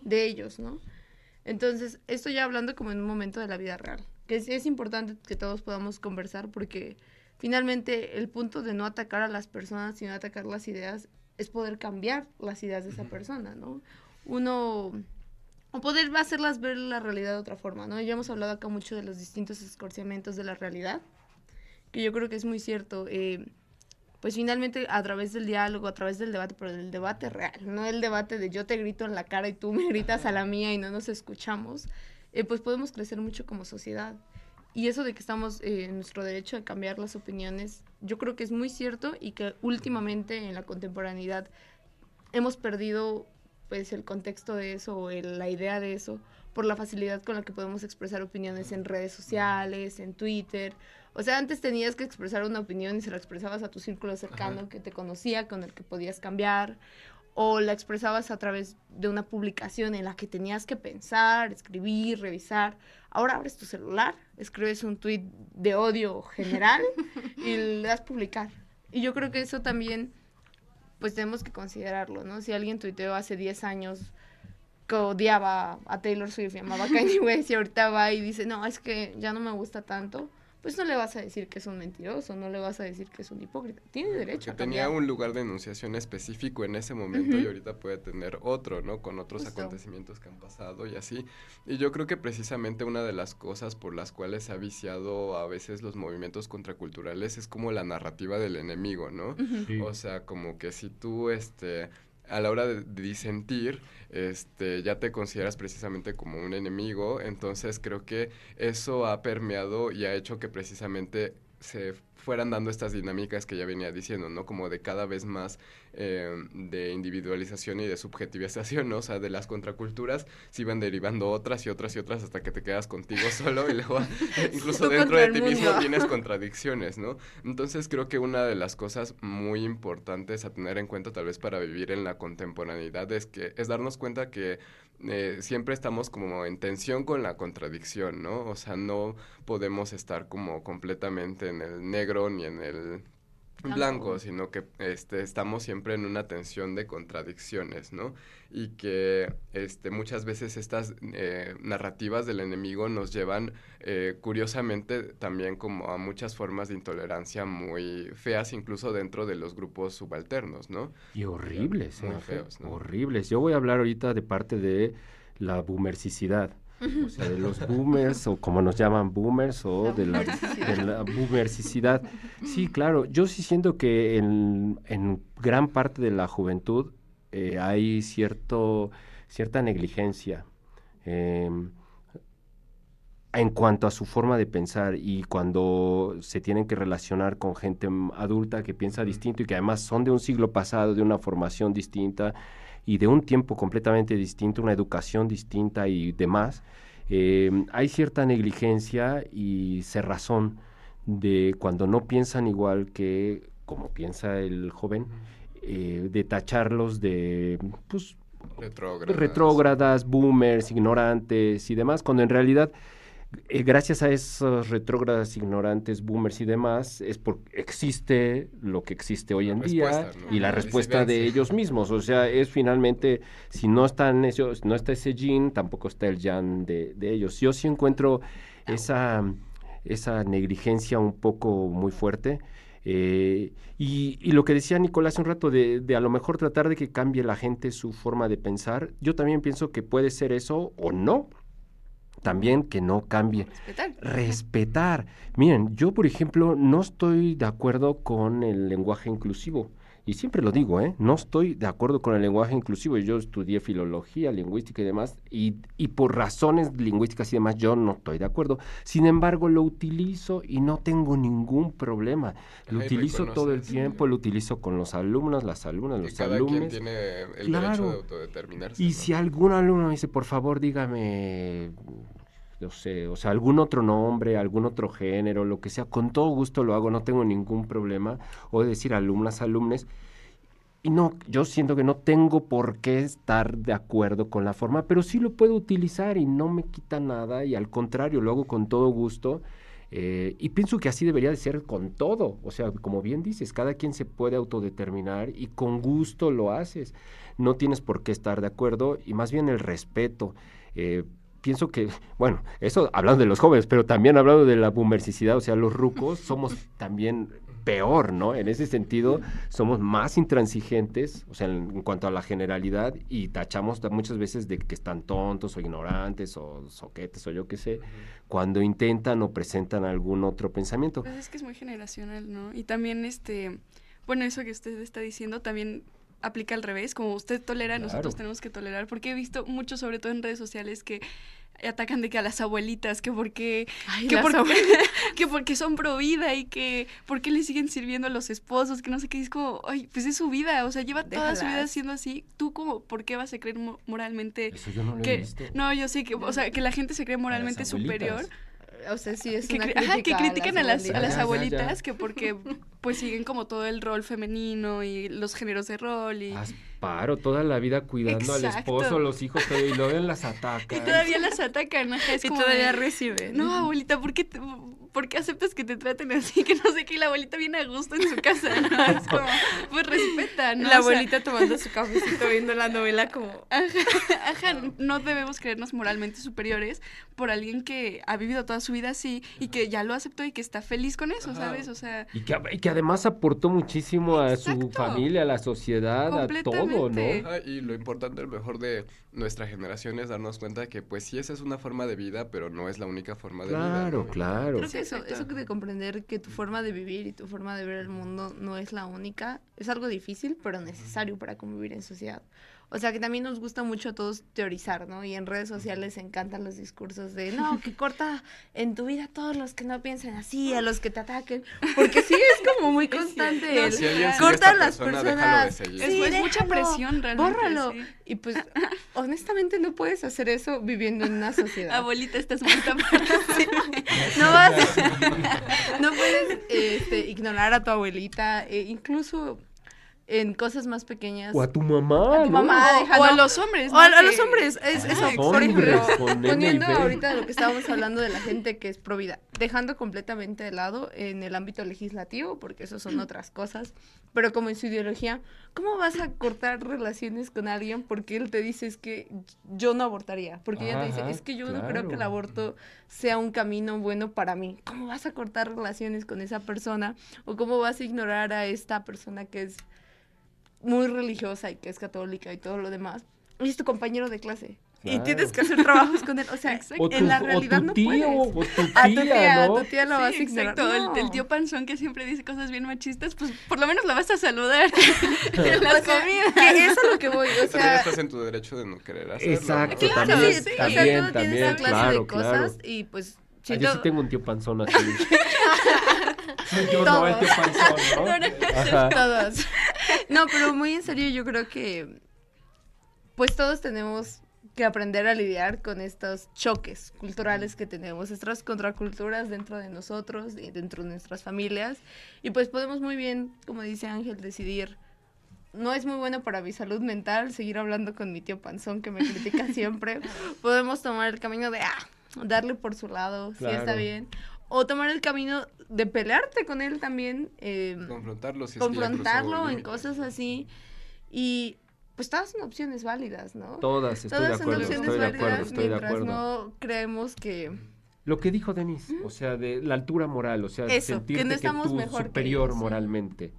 de ellos, ¿no? Entonces, esto ya hablando como en un momento de la vida real, que es, es importante que todos podamos conversar porque finalmente el punto de no atacar a las personas, sino atacar las ideas, es poder cambiar las ideas de esa persona, ¿no? Uno o poder hacerlas ver la realidad de otra forma, ¿no? Ya hemos hablado acá mucho de los distintos escorciamientos de la realidad, que yo creo que es muy cierto. eh, pues finalmente a través del diálogo, a través del debate, pero del debate real, no el debate de yo te grito en la cara y tú me gritas a la mía y no nos escuchamos, eh, pues podemos crecer mucho como sociedad. Y eso de que estamos eh, en nuestro derecho a cambiar las opiniones, yo creo que es muy cierto y que últimamente en la contemporaneidad hemos perdido pues el contexto de eso o el- la idea de eso por la facilidad con la que podemos expresar opiniones en redes sociales, en Twitter. O sea, antes tenías que expresar una opinión y se la expresabas a tu círculo cercano que te conocía, con el que podías cambiar, o la expresabas a través de una publicación en la que tenías que pensar, escribir, revisar. Ahora abres tu celular, escribes un tweet de odio general y le das publicar. Y yo creo que eso también pues tenemos que considerarlo, ¿no? Si alguien tuiteó hace 10 años que odiaba a Taylor Swift y amaba a Kanye West y ahorita va y dice, no, es que ya no me gusta tanto, pues no le vas a decir que es un mentiroso, no le vas a decir que es un hipócrita. Tiene derecho Que a tenía un lugar de enunciación específico en ese momento y ahorita puede tener otro, ¿no? Con otros Justo. acontecimientos que han pasado y así. Y yo creo que precisamente una de las cosas por las cuales se ha viciado a veces los movimientos contraculturales es como la narrativa del enemigo, ¿no? O sea, como que si tú, este, a la hora de, disentir, este, ya te consideras precisamente como un enemigo, entonces creo que eso ha permeado y ha hecho que precisamente se fueran dando estas dinámicas que ya venía diciendo, ¿no? Como de cada vez más eh, de individualización y de subjetivización, ¿no? O sea, de las contraculturas se iban derivando otras y otras y otras hasta que te quedas contigo solo y luego incluso dentro de ti mismo tienes contradicciones, ¿no? Entonces creo que una de las cosas muy importantes a tener en cuenta tal vez para vivir en la contemporaneidad es que es darnos cuenta que eh, siempre estamos como en tensión con la contradicción, ¿no? O sea, no podemos estar como completamente en el negro ni en el Blanco. blanco, sino que este, estamos siempre en una tensión de contradicciones, ¿no? Y que este, muchas veces estas eh, narrativas del enemigo nos llevan, eh, curiosamente, también como a muchas formas de intolerancia muy feas, incluso dentro de los grupos subalternos, ¿no? Y horribles, Muy ¿eh? feos, ¿no? Horribles. Yo voy a hablar ahorita de parte de la boomercicidad. O sea, de los boomers, o como nos llaman boomers, o de la, boomercicidad. de la boomercicidad. Sí, claro. Yo sí siento que en, en gran parte de la juventud eh, hay cierto, cierta negligencia. em, en cuanto a su forma de pensar y cuando se tienen que relacionar con gente adulta que piensa distinto y que además son de un siglo pasado, de una formación distinta y de un tiempo completamente distinto, una educación distinta y demás, eh, hay cierta negligencia y cerrazón de cuando no piensan igual que como piensa el joven, eh, de tacharlos de pues, Retrógradas. retrógradas, boomers, ignorantes y demás, cuando en realidad, eh, gracias a esos retrógradas, ignorantes, boomers y demás, es porque existe lo que existe hoy La en día y la La respuesta de ellos mismos. O sea, es finalmente, si no están ellos, no está ese yin, tampoco está el yang de, de ellos. Yo sí encuentro esa, esa negligencia un poco muy fuerte. Eh, y, y lo que decía Nicolás hace un rato, de, de a lo mejor tratar de que cambie la gente su forma de pensar, yo también pienso que puede ser eso o no. También que no cambie. Respetar. Respetar. Miren, yo por ejemplo no estoy de acuerdo con el lenguaje inclusivo. Y siempre lo digo, ¿eh? No estoy de acuerdo con el lenguaje inclusivo. Yo estudié filología, lingüística y demás, y, y por razones lingüísticas y demás yo no estoy de acuerdo. Sin embargo, lo utilizo y no tengo ningún problema. Lo utilizo todo el tiempo, lo utilizo con los alumnos, las alumnas, los cada quien alumnos. tiene el derecho de autodeterminarse. Y ¿no? si algún alumno me dice, por favor, dígame, no sé, o sea, algún otro nombre, algún otro género, lo que sea, con todo gusto lo hago, no tengo ningún problema. O decir alumnas, alumnes. Y no, yo siento que no tengo por qué estar de acuerdo con la forma, pero sí lo puedo utilizar y no me quita nada y al contrario, lo hago con todo gusto. eh, y pienso que así debería de ser con todo. O sea, como bien dices, cada quien se puede autodeterminar y con gusto lo haces. No tienes por qué estar de acuerdo y más bien el respeto. Eh, pienso que, bueno, eso hablando de los jóvenes, pero también hablando de la boomercicidad, o sea, los rucos somos también peor, ¿no? En ese sentido, somos más intransigentes, o sea, en, en cuanto a la generalidad, y tachamos ta- muchas veces de que están tontos o ignorantes o soquetes o yo qué sé, cuando intentan o presentan algún otro pensamiento. Pues es que es muy generacional, ¿no? Y también, este, bueno, eso que usted está diciendo también aplica al revés, como usted tolera, nosotros tenemos que tolerar, porque he visto mucho, sobre todo en redes sociales, que atacan de que a las abuelitas, que porque, Ay, que, las porque que porque son pro vida y que por qué le siguen sirviendo a los esposos, que no sé qué, es como, ay, pues es su vida, o sea, lleva toda su vida siendo así, tú como, ¿por qué vas a creer mo- moralmente Eso yo no lo he que, visto. no, yo sé que, o sea, que la gente se cree moralmente superior abuelitas. O sea, sí, es que, una crítica ajá, que critican a las, a Ya, las ya, ya. abuelitas que porque pues siguen como todo el rol femenino y los géneros de rol y, Asparo toda la vida cuidando al esposo, los hijos, todo, y luego las y atacan. todavía las atacan, ajá, es Y como todavía reciben. No, abuelita, ¿por qué, te- por qué aceptas que te traten así? Que no sé qué, y la abuelita viene a gusto en su casa, ¿no? Es como, pues respeta, ¿no? La O sea, abuelita tomando su cafecito viendo la novela como... Ajá, ajá, no debemos creernos moralmente superiores por alguien que ha vivido toda su vida así y que ya lo aceptó y que está feliz con eso, Ajá. ¿sabes? O sea, Y que, y que además aportó muchísimo a su familia, a la sociedad, a todo. ¿no? Ajá, y lo importante, a lo mejor, de nuestra generación es darnos cuenta que, pues, sí, esa es una forma de vida, pero no es la única forma de vida. Claro, ¿no? claro. creo Sí, eso, eso de comprender que tu forma de vivir y tu forma de ver el mundo no es la única, es algo difícil, pero necesario para convivir en sociedad. O sea que también nos gusta mucho a todos teorizar, ¿no? Y en redes sociales encantan los discursos de, no, que corta en tu vida a todos los que no piensen así, a los que te ataquen, porque sí es como muy constante el, Si corta a las persona, personas, seguir. Es mucha presión realmente. bórralo. sí. Y pues, honestamente no puedes hacer eso viviendo en una sociedad. Abuelita, estás muerta para siempre. No vas, no puedes este, ignorar a tu abuelita, e incluso en cosas más pequeñas. O a tu mamá, A tu ¿no? mamá, O- a los hombres, O a, a los hombres, es Ah, eso. hombres, Por ejemplo, poniendo ahorita lo que estábamos hablando de la gente que es pro vida, dejando completamente de lado en el ámbito legislativo, porque eso son otras cosas, pero como en su ideología, ¿cómo vas a cortar relaciones con alguien porque él te dice es que yo no abortaría? Porque ella te dice, es que yo no creo que el aborto sea un camino bueno para mí. ¿Cómo vas a cortar relaciones con esa persona? ¿O cómo vas a ignorar a esta persona que es muy religiosa y que es católica y todo lo demás? Y es tu compañero de clase. Y tienes que hacer trabajos con él. O sea, Exacto. O tu, en la o realidad tu no tío, puedes. o tu A tu tía, a ¿no? tu tía lo vas a ignorar. exacto. El- No. El, tío panzón que siempre dice cosas bien machistas, pues por lo menos la vas a saludar en O las sea, comidas. que eso es lo que voy. O También sea, estás en tu derecho de no querer hacerlo. Exacto, ¿no? claro, también, sí, sí, también, o sea, esa clase claro, de cosas claro. y pues Ah, yo sí tengo un tío panzón así. Soy yo, no, el tío panzón, ¿no? Ajá. Todos. No, pero muy en serio, yo creo que pues todos tenemos que aprender a lidiar con estos choques culturales que tenemos, estas contraculturas dentro de nosotros y dentro de nuestras familias. Y pues podemos muy bien, como dice Ángel, decidir. No es muy bueno para mi salud mental seguir hablando con mi tío Panzón que me critica siempre. Podemos tomar el camino de ah, darle por su lado, si está bien. O tomar el camino de pelearte con él también. eh, Confrontarlo si que confrontarlo en cosas así. Y pues todas son opciones válidas, ¿no? Todas, estoy todas de son opciones estoy de válidas acuerdo, estoy de mientras acuerdo. no creemos que... Lo que dijo Denise, o sea, de la altura moral, o sea, Eso, que sentirte no que, estamos tú mejor que superior ellos, sí.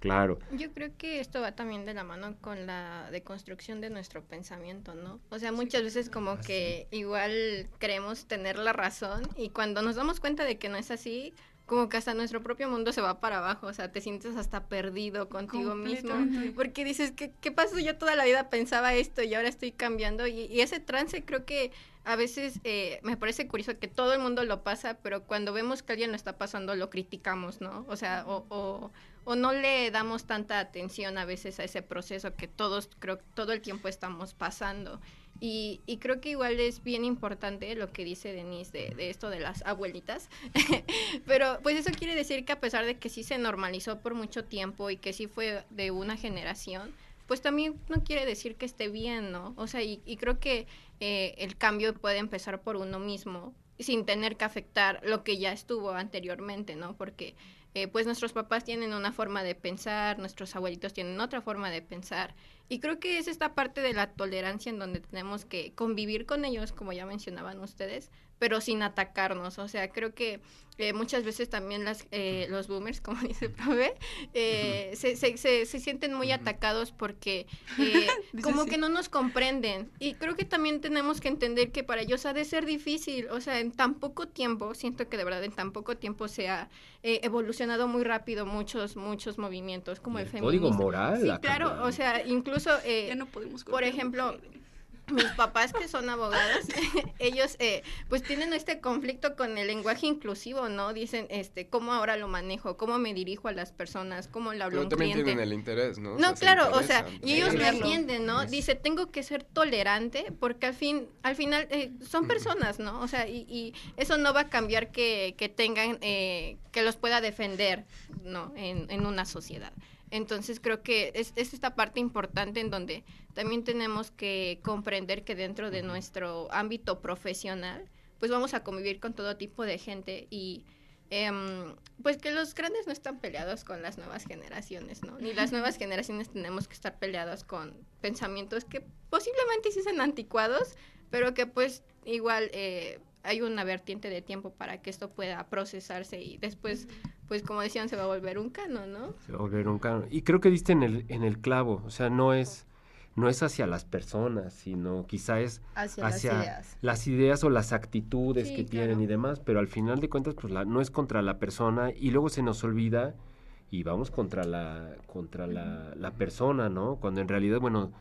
Claro. Yo creo que esto va también de la mano con la deconstrucción de nuestro pensamiento, ¿no? O sea, muchas veces como que igual creemos tener la razón y cuando nos damos cuenta de que no es así, como que hasta nuestro propio mundo se va para abajo, o sea, te sientes hasta perdido contigo mismo, porque dices, ¿qué, ¿qué pasó? Yo toda la vida pensaba esto y ahora estoy cambiando y, y ese trance creo que a veces eh, me parece curioso que todo el mundo lo pasa, pero cuando vemos que alguien lo está pasando lo criticamos, ¿no? O sea, o, o, o no le damos tanta atención a veces a ese proceso que todos, creo, todo el tiempo estamos pasando. Y, y creo que igual es bien importante lo que dice Denise de, esto de las abuelitas. Pero pues eso quiere decir que a pesar de que sí se normalizó por mucho tiempo y que sí fue de una generación, pues también no quiere decir que esté bien, ¿no? O sea, y, y creo que eh, el cambio puede empezar por uno mismo sin tener que afectar lo que ya estuvo anteriormente, ¿no? Porque eh, pues nuestros papás tienen una forma de pensar, nuestros abuelitos tienen otra forma de pensar. Y creo que es esta parte de la tolerancia en donde tenemos que convivir con ellos, como ya mencionaban ustedes, pero sin atacarnos. O sea, creo que eh, muchas veces también las, eh, los boomers, como dice el profe, eh, se, se, se, se sienten muy atacados porque eh, como sí. que no nos comprenden. Y creo que también tenemos que entender que para ellos ha de ser difícil. O sea, en tan poco tiempo, siento que de verdad en tan poco tiempo se ha eh, evolucionado muy rápido muchos, muchos movimientos como el, el código feminismo. moral Sí, claro, cambiado. o sea, incluso... eh, Ya no podemos por ejemplo. Mis papás que son abogados, ellos eh, pues tienen este conflicto con el lenguaje inclusivo, ¿no? Dicen, este, ¿cómo ahora lo manejo? ¿Cómo me dirijo a las personas? ¿Cómo le hablo a Pero un también cliente? tienen el interés, ¿no? O No, sea, se claro, o sea, y ellos lo entienden, ¿no? Dice, tengo que ser tolerante porque al fin, al final eh, son personas, ¿no? O sea, y, y eso no va a cambiar que, que tengan, eh, que los pueda defender, ¿no? En, en una sociedad. Entonces creo que es, es esta parte importante en donde también tenemos que comprender que dentro de nuestro ámbito profesional, pues vamos a convivir con todo tipo de gente y em, pues que los grandes no están peleados con las nuevas generaciones, ¿no? Ni las nuevas generaciones tenemos que estar peleados con pensamientos que posiblemente sí sean anticuados, pero que pues igual eh, hay una vertiente de tiempo para que esto pueda procesarse y después, pues como decían, se va a volver un canon, ¿no? Se va a volver un canon. Y creo que diste en el, en el clavo, o sea, no es, no es hacia las personas, sino quizá es Hacia, hacia las ideas. las ideas o las actitudes Sí, que tienen claro. y demás, pero al final de cuentas pues la- no es contra la persona y luego se nos olvida y vamos contra la contra la, la persona, ¿no? Cuando en realidad, bueno,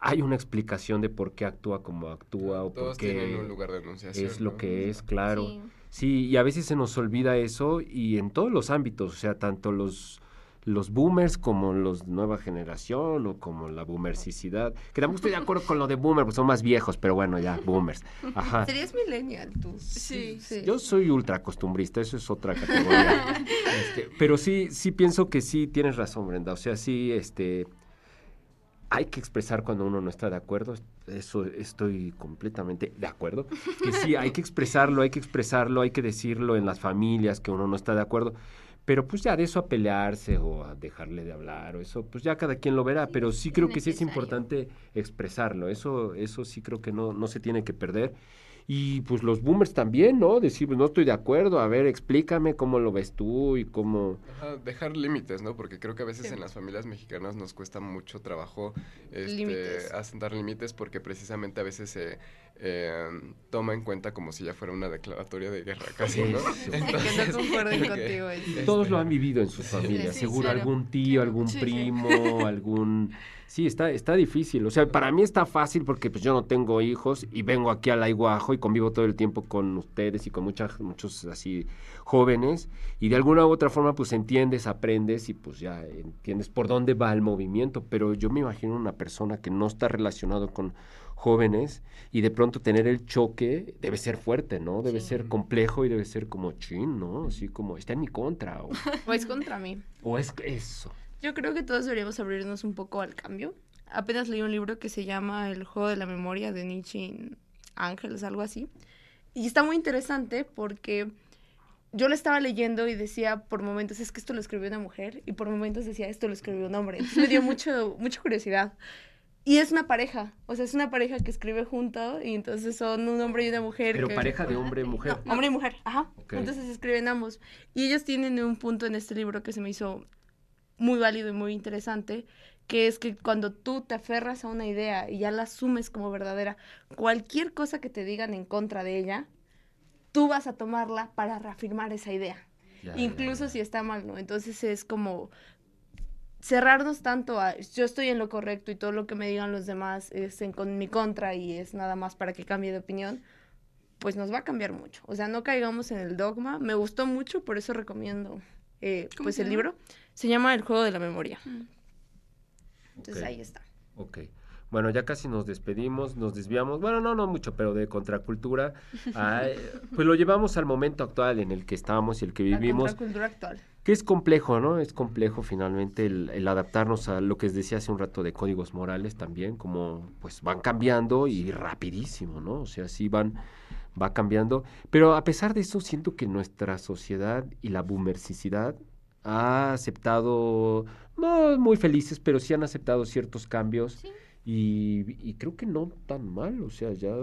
hay una explicación de por qué actúa como actúa o por Todos qué tienen un lugar de enunciación. es lo ¿no? que es, claro. Sí. Sí, y a veces se nos olvida eso y en todos los ámbitos, o sea, tanto los los boomers como los nueva generación o como la boomersicidad, que tampoco estoy de acuerdo con lo de boomer, pues son más viejos, pero bueno, ya, boomers. Ajá. Serías millennial tú. Sí. Yo soy ultra costumbrista, eso es otra categoría. Este, pero sí, sí pienso que sí tienes razón, Brenda. O sea, sí, este, hay que expresar cuando uno no está de acuerdo. Eso estoy completamente de acuerdo. Que sí, hay que expresarlo, hay que expresarlo, hay que decirlo en las familias que uno no está de acuerdo. Pero pues ya de eso a pelearse o a dejarle de hablar o eso, pues ya cada quien lo verá. Pero sí creo que sí es importante expresarlo. Eso, eso sí creo que no, no se tiene que perder. Y pues los boomers también, ¿no? Decir, pues no estoy de acuerdo, a ver, explícame cómo lo ves tú y cómo... Ajá, dejar límites, ¿no? Porque creo que a veces Sí. en las familias mexicanas nos cuesta mucho trabajo este, Límites. asentar límites porque precisamente a veces se eh, toma en cuenta como si ya fuera una declaratoria de guerra casi, ¿no? Que no concuerden contigo. Ed. Todos Este, lo han vivido en sus familias, sí, seguro claro. algún tío, algún Sí, sí. primo, algún... Sí, está, está difícil. O sea, para mí está fácil porque pues yo no tengo hijos y vengo aquí al Aiguajo y convivo todo el tiempo con ustedes y con muchas, muchos así jóvenes y de alguna u otra forma pues entiendes, aprendes y pues ya entiendes por dónde va el movimiento. Pero yo me imagino una persona que no está relacionado con jóvenes y de pronto tener el choque debe ser fuerte, ¿no? Debe Sí. ser complejo y debe ser como chin, ¿no? Así como está en mi contra o, O es contra mí. o es eso. Yo creo que todos deberíamos abrirnos un poco al cambio. Apenas leí un libro que se llama El juego de la memoria de Nietzsche y Ángeles, algo así. Y está muy interesante porque yo lo estaba leyendo y decía por momentos, es que esto lo escribió una mujer, y por momentos decía, esto lo escribió un hombre. Entonces me dio mucho, mucha curiosidad. Y es una pareja, o sea, es una pareja que escribe junto y entonces son un hombre y una mujer. Pero que- pareja de hombre y mujer. no, hombre y mujer, ajá. Entonces escriben ambos. Y ellos tienen un punto en este libro que se me hizo muy válido y muy interesante, que es que cuando tú te aferras a una idea y ya la asumes como verdadera, cualquier cosa que te digan en contra de ella, tú vas a tomarla para reafirmar esa idea, Ya, incluso ya, si está mal, ¿no? Entonces es como cerrarnos tanto a yo estoy en lo correcto y todo lo que me digan los demás es en con mi contra y es nada más para que cambie de opinión, pues nos va a cambiar mucho. O sea, no caigamos en el dogma. Me gustó mucho, por eso recomiendo eh, ¿Cómo pues el libro. Se llama El juego de la memoria. Mm. Entonces ahí está. Ok. Bueno, ya casi nos despedimos, nos desviamos. Bueno, no, no mucho, pero de contracultura. Ay, pues lo llevamos al momento actual en el que estamos y el que La vivimos. contracultura actual. Que es complejo, ¿no? Es complejo finalmente el, el adaptarnos a lo que les decía hace un rato de códigos morales también, como pues van cambiando y rapidísimo, ¿no? O sea, sí van, va cambiando. Pero a pesar de eso, siento que nuestra sociedad y la boomercicidad ha aceptado, no muy felices, pero sí han aceptado ciertos cambios Sí. Y, y creo que no tan mal, o sea, ya,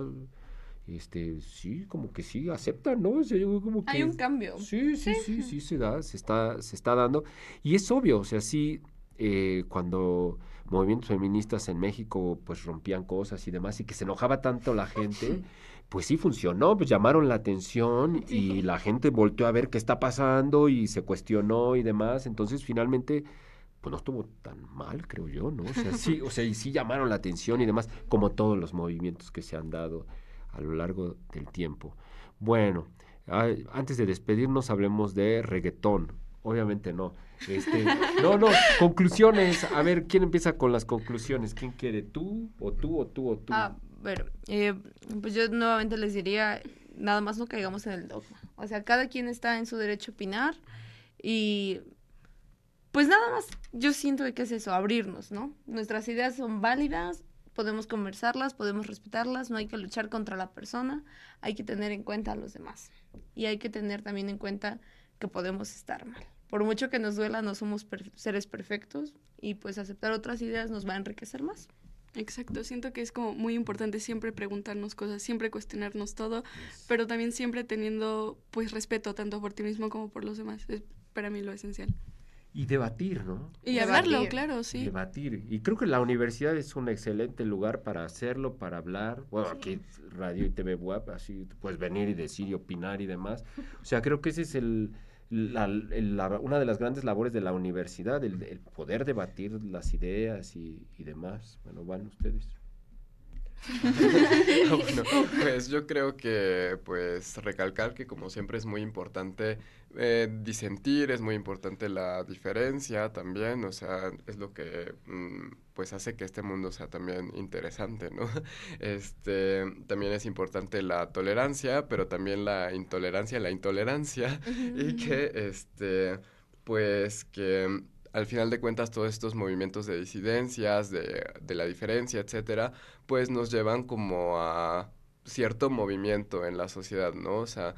este, sí, como que sí, aceptan, ¿no? O sea, como que... Hay un cambio. Sí, sí, sí, sí, se da, se está, se está dando. Y es obvio, o sea, sí, eh, cuando movimientos feministas en México pues rompían cosas y demás y que se enojaba tanto la gente, pues sí funcionó, pues llamaron la atención y la gente volteó a ver qué está pasando y se cuestionó y demás. Entonces finalmente pues no estuvo tan mal, creo yo, ¿no? O sea, sí, o sea, y sí llamaron la atención y demás, como todos los movimientos que se han dado a lo largo del tiempo. Bueno, ah, antes de despedirnos hablemos de reggaetón. Obviamente no. Este, no, no, conclusiones. A ver, ¿quién empieza con las conclusiones? ¿Quién quiere? ¿Tú o tú o tú o tú? Ah, bueno, eh, pues yo nuevamente les diría, nada más no caigamos en el dogma. O sea, cada quien está en su derecho a opinar y pues nada más, yo siento que es eso, abrirnos, ¿no? Nuestras ideas son válidas, podemos conversarlas, podemos respetarlas, no hay que luchar contra la persona, hay que tener en cuenta a los demás. Y hay que tener también en cuenta que podemos estar mal. Por mucho que nos duela, no somos seres perfectos y pues aceptar otras ideas nos va a enriquecer más. Exacto, siento que es como muy importante siempre preguntarnos cosas, siempre cuestionarnos todo, pero también siempre teniendo pues respeto tanto por ti mismo como por los demás. Es para mí lo esencial. Y debatir, ¿no? Y Debatir. hablarlo, claro, sí. Debatir. Y creo que la universidad es un excelente lugar para hacerlo, para hablar. Bueno, aquí Radio y TV Web, así puedes venir y decir y opinar y demás. O sea, creo que ese es el, la- el- la- una de las grandes labores de la universidad, el, el poder debatir las ideas y, y demás. Bueno, van ustedes. Bueno, pues yo creo que pues recalcar que como siempre es muy importante eh, disentir, es muy importante la diferencia también, o sea, es lo que mm, pues hace que este mundo sea también interesante, ¿no? Este, también es importante la tolerancia, pero también la intolerancia, la intolerancia y que este pues que al final de cuentas todos estos movimientos de disidencias, de, de la diferencia, etcétera, pues nos llevan como a cierto movimiento en la sociedad, ¿no? O sea,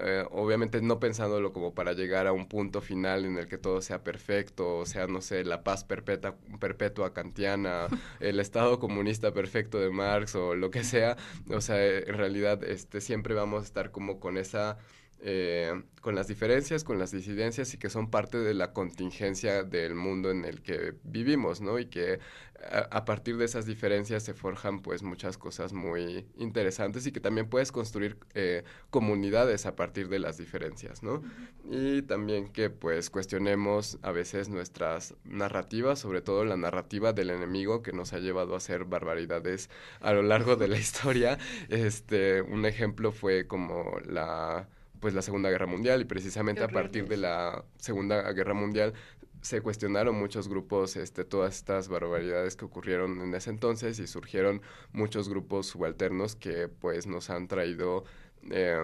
eh, obviamente no pensándolo como para llegar a un punto final en el que todo sea perfecto, o sea, no sé, la paz perpetua, perpetua kantiana, el Estado comunista perfecto de Marx o lo que sea, o sea, en realidad este, siempre vamos a estar como con esa eh, con las diferencias, con las disidencias y que son parte de la contingencia del mundo en el que vivimos, ¿no? Y que a, a partir de esas diferencias se forjan pues muchas cosas muy interesantes y que también puedes construir eh, comunidades a partir de las diferencias, ¿no? Y también que pues cuestionemos a veces nuestras narrativas, sobre todo la narrativa del enemigo que nos ha llevado a hacer barbaridades a lo largo de la historia. Este, un ejemplo fue como la pues la Segunda Guerra Mundial y precisamente a partir de la Segunda Guerra Mundial se cuestionaron muchos grupos este, todas estas barbaridades que ocurrieron en ese entonces y surgieron muchos grupos subalternos que pues nos han traído eh,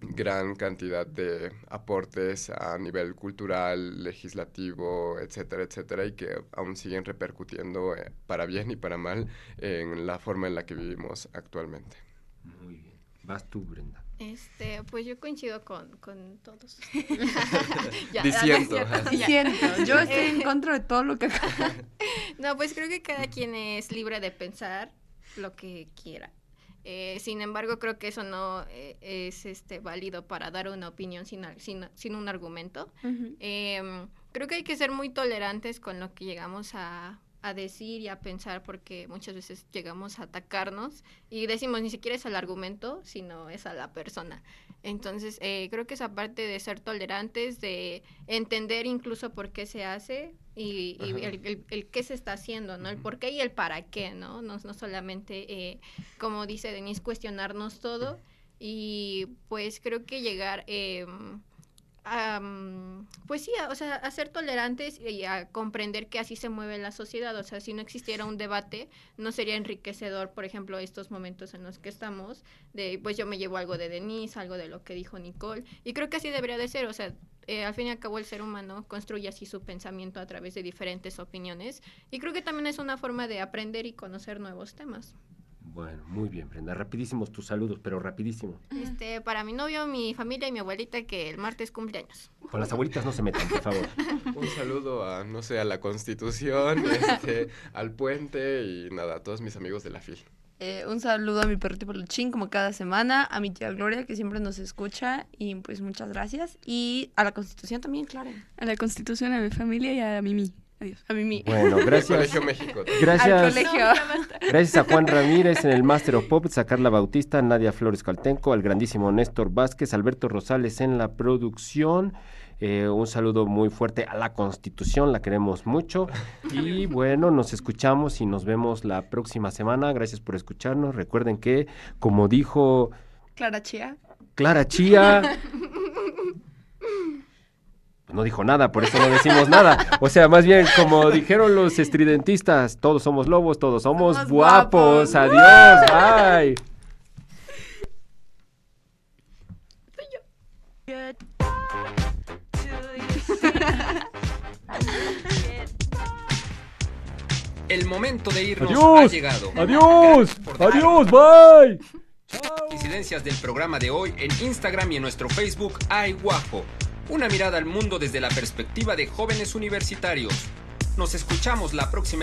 gran cantidad de aportes a nivel cultural, legislativo, etcétera, etcétera, y que aún siguen repercutiendo eh, para bien y para mal en la forma en la que vivimos actualmente. Muy bien. Vas tú, Brenda. Este, pues yo coincido con, con todos. Ya, Diciendo, cierto. Siento, yo estoy en contra de todo lo que. No, pues creo que cada quien es libre de pensar lo que quiera. Eh, sin embargo, creo que eso no eh, es este válido para dar una opinión sin, sin, sin un argumento. Em, creo que hay que ser muy tolerantes con lo que llegamos a, a decir y a pensar porque muchas veces llegamos a atacarnos y decimos ni siquiera es al argumento, sino es a la persona. Entonces, eh, creo que esa parte de ser tolerantes, de entender incluso por qué se hace y, y el, el- el qué se está haciendo, ¿no? El por qué y el para qué, ¿no? No, no solamente, eh, como dice Denise, cuestionarnos todo y pues creo que llegar... em, mm, pues sí, a- o sea, a ser tolerantes y a comprender que así se mueve la sociedad. O sea, si no existiera un debate, no sería enriquecedor, por ejemplo, estos momentos en los que estamos, de pues yo me llevo algo de Denise, algo de lo que dijo Nicole. Y creo que así debería de ser. O sea, eh, al fin y al cabo el ser humano construye así su pensamiento a través de diferentes opiniones. Y creo que también es una forma de aprender y conocer nuevos temas. Bueno, muy bien, Brenda. Rapidísimos tus saludos, pero rapidísimo. Este, para mi novio, mi familia y mi abuelita que el martes cumpleaños. Con las abuelitas no se metan, por favor. Un saludo a, no sé, a la Constitución, este, al puente y nada, a todos mis amigos de la FIL. Eh, un saludo a mi perrito Peluchín, como cada semana, a mi tía Gloria, que siempre nos escucha, y pues muchas gracias. Y a la Constitución también, claro. A la Constitución, a mi familia y a Mimi. Adiós. A mí, mi... Bueno, gracias. Colegio México. Al Gracias. colegio. Gracias a Juan Ramírez en el Master of Puppets, a Carla Bautista, Nadia Flores Caltenco, al grandísimo Néstor Vázquez, Alberto Rosales en la producción. Eh, un saludo muy fuerte a la Constitución, la queremos mucho. Y bueno, nos escuchamos y nos vemos la próxima semana. Gracias por escucharnos. Recuerden que, como dijo Clara Chía. Clara Chía. No dijo nada, por eso no decimos nada. O sea, más bien, como dijeron los estridentistas, todos somos lobos, todos somos, Somos guapos. guapos. Adiós, bye. El momento de irnos Adiós. ha llegado. Adiós, adiós, bye. Incidencias del programa de hoy en Instagram y en nuestro Facebook Ay Guapo. Una mirada al mundo desde la perspectiva de jóvenes universitarios. Nos escuchamos la próxima edición.